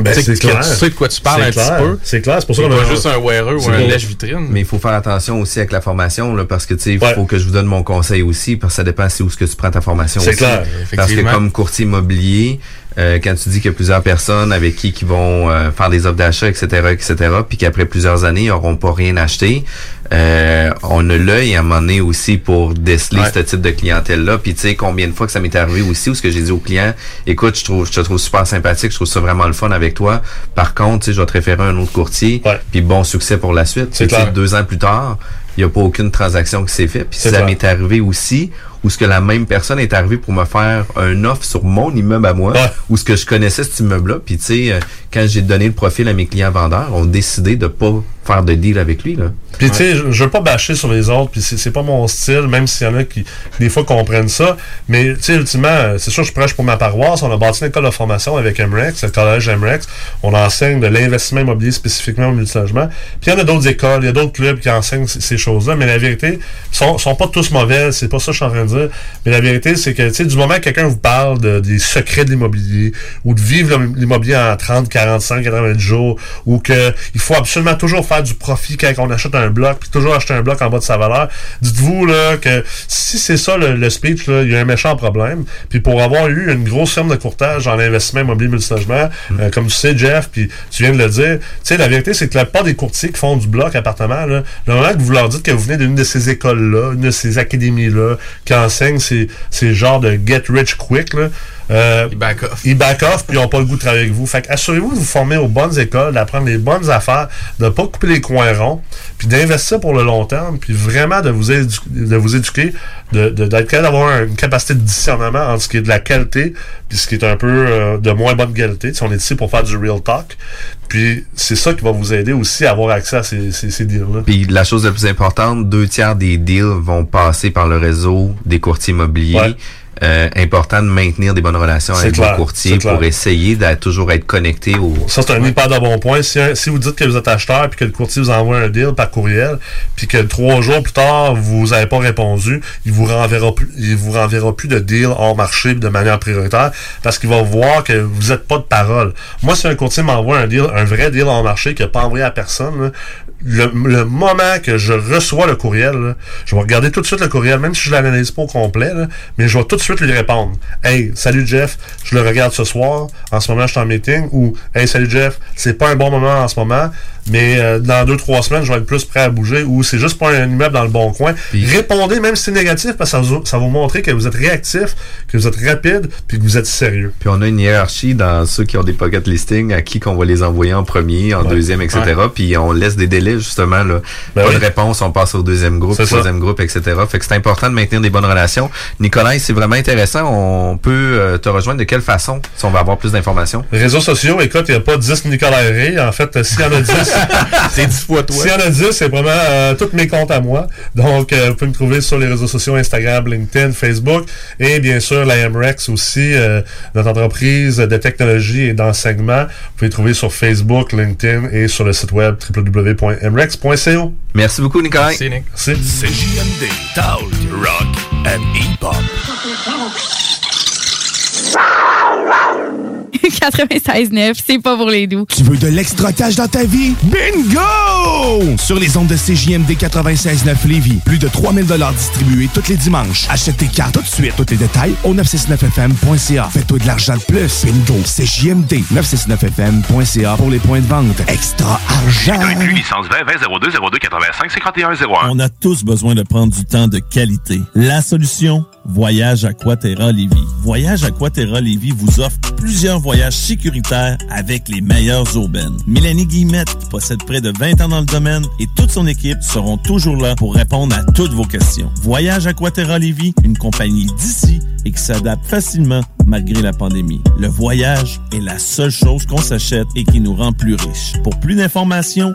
Ben, c'est clair. tu sais de quoi tu parles C'est un clair. petit peu. C'est clair, c'est pour ça qu'on a- juste un wearer ou un lèche-vitrine. Mais il faut faire attention aussi avec la formation, là, parce que, tu sais, il faut que je vous donne mon conseil aussi, parce que ça dépend c'est où ce que tu prends ta formation C'est aussi. clair, Parce que comme courtier immobilier, euh, quand tu dis qu'il y a plusieurs personnes avec qui qui vont euh, faire des offres d'achat, etc., etc., puis qu'après plusieurs années, ils n'auront pas rien acheté, euh, on a l'œil à un moment donné aussi pour déceler Ouais. ce type de clientèle-là. Puis tu sais, combien de fois que ça m'est arrivé aussi, où ce que j'ai dit au client, écoute, je trouve, je te trouve super sympathique, je trouve ça vraiment le fun avec toi. Par contre, tu sais, je vais te référer à un autre courtier, puis bon succès pour la suite. C'est deux ans plus tard, il n'y a pas aucune transaction qui s'est faite. Puis ça m'est arrivé aussi, où ce que la même personne est arrivée pour me faire un offre sur mon immeuble à moi, où ce que je connaissais cet immeuble-là. Puis tu sais, euh, quand j'ai donné le profil à mes clients vendeurs, on décidé de pas faire de deal avec lui. Là. Puis tu sais, je, je veux pas bâcher sur les autres, puis c'est c'est pas mon style, même s'il y en a qui des fois comprennent ça. Mais tu sais, ultimement, euh, c'est sûr, je prêche pour ma paroisse. On a bâti une école de formation avec MREX, le collège MREX. On enseigne de l'investissement immobilier spécifiquement au multilogement. Puis il y en a d'autres écoles, il y a d'autres clubs qui enseignent ces choses-là. Mais la vérité, ils sont, sont pas tous mauvais. C'est pas ça que je suis en train de dire. Mais la vérité, c'est que tu sais, du moment que quelqu'un vous parle de, des secrets de l'immobilier ou de vivre l'im- l'immobilier en 30, 45, 90 jours, ou que il faut absolument toujours faire du profit quand on achète un bloc, puis toujours acheter un bloc en bas de sa valeur. Dites-vous là que si c'est ça le, le speech, il y a un méchant problème. Puis pour avoir eu une grosse firme de courtage en investissement immobilier multilogement, euh, comme tu sais, Jeff, puis tu viens de le dire, tu sais, la vérité, c'est que la plupart des courtiers qui font du bloc appartement, là, le moment que vous leur dites que vous venez d'une de ces écoles-là, une de ces académies-là, qui enseignent ces, ces genres de get rich quick, là, euh, ils back off. Ils back off, puis ils n'ont pas le goût de travailler avec vous. Fait assurez-vous de vous former aux bonnes écoles, d'apprendre les bonnes affaires, de ne pas couper les coins ronds, puis d'investir pour le long terme, puis vraiment de vous, de vous éduquer, d'être de, capable d'avoir une capacité de discernement entre ce qui est de la qualité, puis ce qui est un peu euh, de moins bonne qualité. Si on est ici pour faire du real talk. Puis c'est ça qui va vous aider aussi à avoir accès à ces, ces, deals-là. Puis la chose la plus importante, deux tiers des deals vont passer par le réseau des courtiers immobiliers euh, important de maintenir des bonnes relations avec vos courtiers pour essayer de toujours être connecté au. Ça, c'est un hyper de bon point. Si, si, vous dites que vous êtes acheteur puis que le courtier vous envoie un deal par courriel, puis que trois jours plus tard, vous n'avez pas répondu, il vous renverra plus, il vous renverra plus de deal hors marché de manière prioritaire parce qu'il va voir que vous n'êtes pas de parole. Moi, si un courtier m'envoie un deal, un vrai deal hors marché qu'il n'a pas envoyé à personne, le, moment que je reçois le courriel, je vais regarder tout de suite le courriel, même si je l'analyse pas au complet, mais je vais tout de suite lui répondre. Hey, salut Jeff, je le regarde ce soir, en ce moment je suis en meeting, ou Hey, salut Jeff, c'est pas un bon moment en ce moment, mais euh, dans deux, trois semaines, je vais être plus prêt à bouger, ou c'est juste pas un immeuble dans le bon coin. Répondez, même si c'est négatif, parce que ça, ça va vous montrer que vous êtes réactif, que vous êtes rapide, puis que vous êtes sérieux. Puis on a une hiérarchie dans ceux qui ont des pocket listings, à qui qu'on va les envoyer en premier, en deuxième, etc. Puis on laisse des délais justement là. Ben pas de réponse, on passe au deuxième groupe, troisième groupe, etc. Fait que c'est important de maintenir des bonnes relations. Nicolas, c'est vraiment intéressant. On peut euh, te rejoindre de quelle façon si on va avoir plus d'informations? Réseaux sociaux, écoute, il n'y a pas 10 Nicolas Ray. En fait, s'il y en a 10, c'est 10 fois toi. S'il y en a 10, c'est vraiment euh, tous mes comptes à moi. Donc, euh, vous pouvez me trouver sur les réseaux sociaux Instagram, LinkedIn, Facebook et bien sûr la MREX aussi, notre entreprise de technologie et d'enseignement. Vous pouvez trouver sur Facebook, LinkedIn et sur le site web www.mrex.co. Merci beaucoup, Nicolas. Merci, Nick. C'est JMD, Talk, Rock and Hip-Hop. 96.9, c'est pas pour les doux. Tu veux de l'extra cash dans ta vie? Bingo! Sur les ondes de CJMD 96.9 Lévis, plus de 3000 distribués tous les dimanches. Achète tes cartes tout de suite. Tous les détails au 969FM.ca. Fais-toi de l'argent de plus. Bingo! CJMD 969FM.ca pour les points de vente. Extra argent! licence 20 20 02 02 85 51 01. On a tous besoin de prendre du temps de qualité. La solution Voyage Aquaterra Lévis. Voyage Aquaterra Lévis vous offre plusieurs voyages sécuritaires avec les meilleures aubaines. Mélanie Guillemette possède près de 20 ans dans le domaine et toute son équipe seront toujours là pour répondre à toutes vos questions. Voyage Aquaterra Lévis, une compagnie d'ici et qui s'adapte facilement malgré la pandémie. Le voyage est la seule chose qu'on s'achète et qui nous rend plus riches. Pour plus d'informations,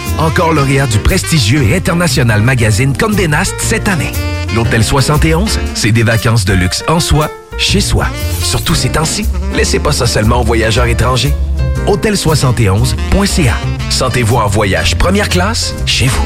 Encore lauréat du prestigieux et international magazine Condé Nast cette année. L'Hôtel 71, c'est des vacances de luxe en soi, chez soi. Surtout ces temps-ci, laissez pas ça seulement aux voyageurs étrangers. Hôtel71.ca. Sentez-vous en voyage première classe chez vous.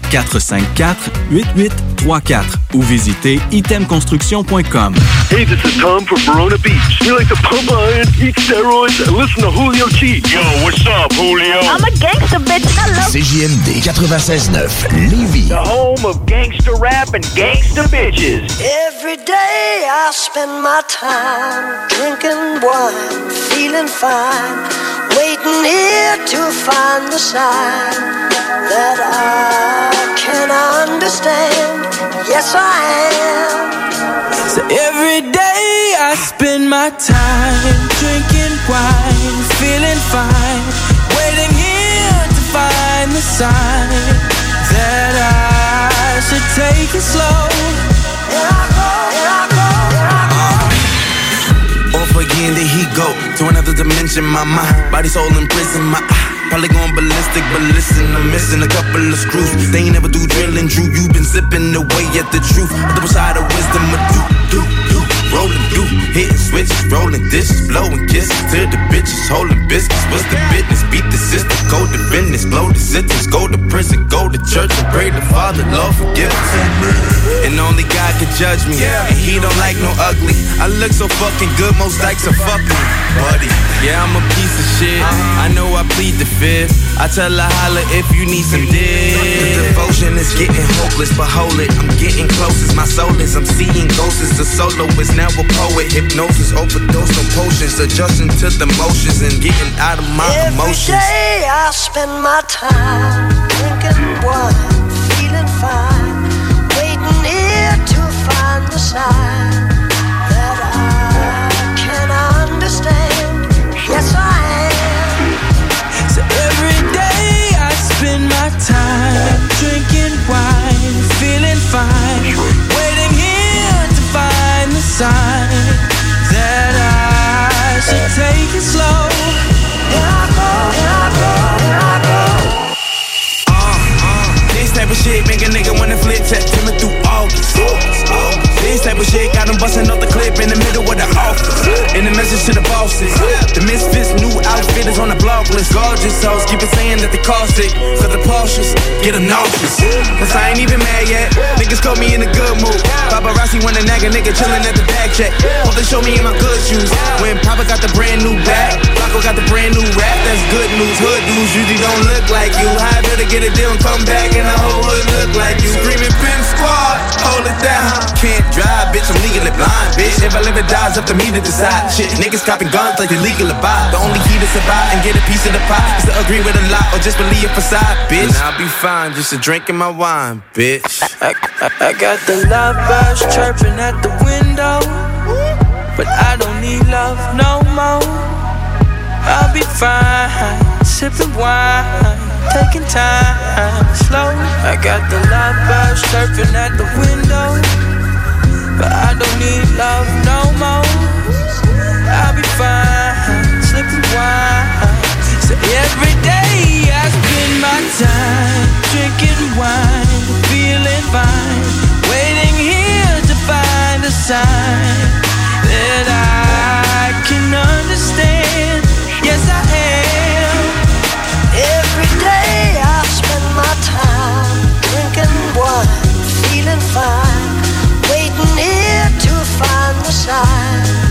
454-8834 ou visitez itemconstruction.com. Hey, this is Tom from Verona Beach. We like to pump iron, eat steroids, and listen to Julio G. Yo, what's up, Julio? I'm a gangster, bitch. Hello. CJMD 96.9 Lévis. The home of gangster rap and gangster bitches. Every day I spend my time drinking wine, feeling fine, waiting here to find the sign that I can understand. Yes, I am. So every day I spend my time drinking wine, feeling fine, waiting here to find the sign that I should take it slow. Off again, there he go to another dimension. My mind, body, soul in prison. My eye, probably going ballistic, but listen, I'm missing a couple of screws. They ain't never do drilling, Drew. You been zipping away at the truth. The double side of wisdom, a do, do, do. Rolling, do, hit switches, rolling dishes, blowing kisses to the bitches, holding biscuits. What's the business? Beat the system, go to business, blow the sentence, go to prison, go to church and pray to Father, Lord forgive us. And only God can judge me, and He don't like no ugly. I look so fucking good, most likes are fucking buddy. Yeah, I'm a piece of shit. I know I plead the fifth. I tell her holla if you need some dick. The devotion is getting hopeless, but hold it. I'm getting close as my soul is. I'm seeing ghosts as a soloist, now a poet. Hypnosis, overdose on potions, adjusting to the motions and getting out of my Every emotions. day I spend my time drinking wine, feeling fine, waiting here to find the sign that I can understand. Yes, I am. So every day I spend my time drinking wine, feeling fine, waiting here to find the sign that I should take it slow. Shit make a nigga wanna flip September through August. This type of shit got him busting off the clip in the middle of the office. In the message to the bosses. The misfits new outfit is on the blog list. Gorgeous hoes keep it saying that they cost it. Cause the Porsches get them nauseous. Cause I ain't even mad yet. Niggas caught me in a good mood. Paparazzi wanna nag a nigga chillin' at the bag check. Hope they show me in my good shoes. When Papa got the brand new bag. Paco got the brand new rap. That's good news. Hood dudes usually don't look like you. How better get a deal and come back and the whole hood look like you. Screaming pin squad, hold it down. Can't drive, bitch, I'm legally blind, bitch. If I live or die, it's up to me to decide. Shit, niggas copping guns like they legal to buy. The only key to survive and get a piece of the pie is to agree with a lot or just believe a facade, bitch. And I'll be fine, just a drinking my wine, bitch. I, I, I got the love birds chirping at the window, but I don't need love no more. I'll be fine, sipping wine, taking time slow. I got the love birds chirping at the window, but I don't need love no more. I'll be fine, sipping wine. So every day I spend my time drinking wine, feeling fine, waiting here to find a sign that I can understand. Yes, I am. Every day I spend my time drinking wine, feeling fine, waiting here to find the sign.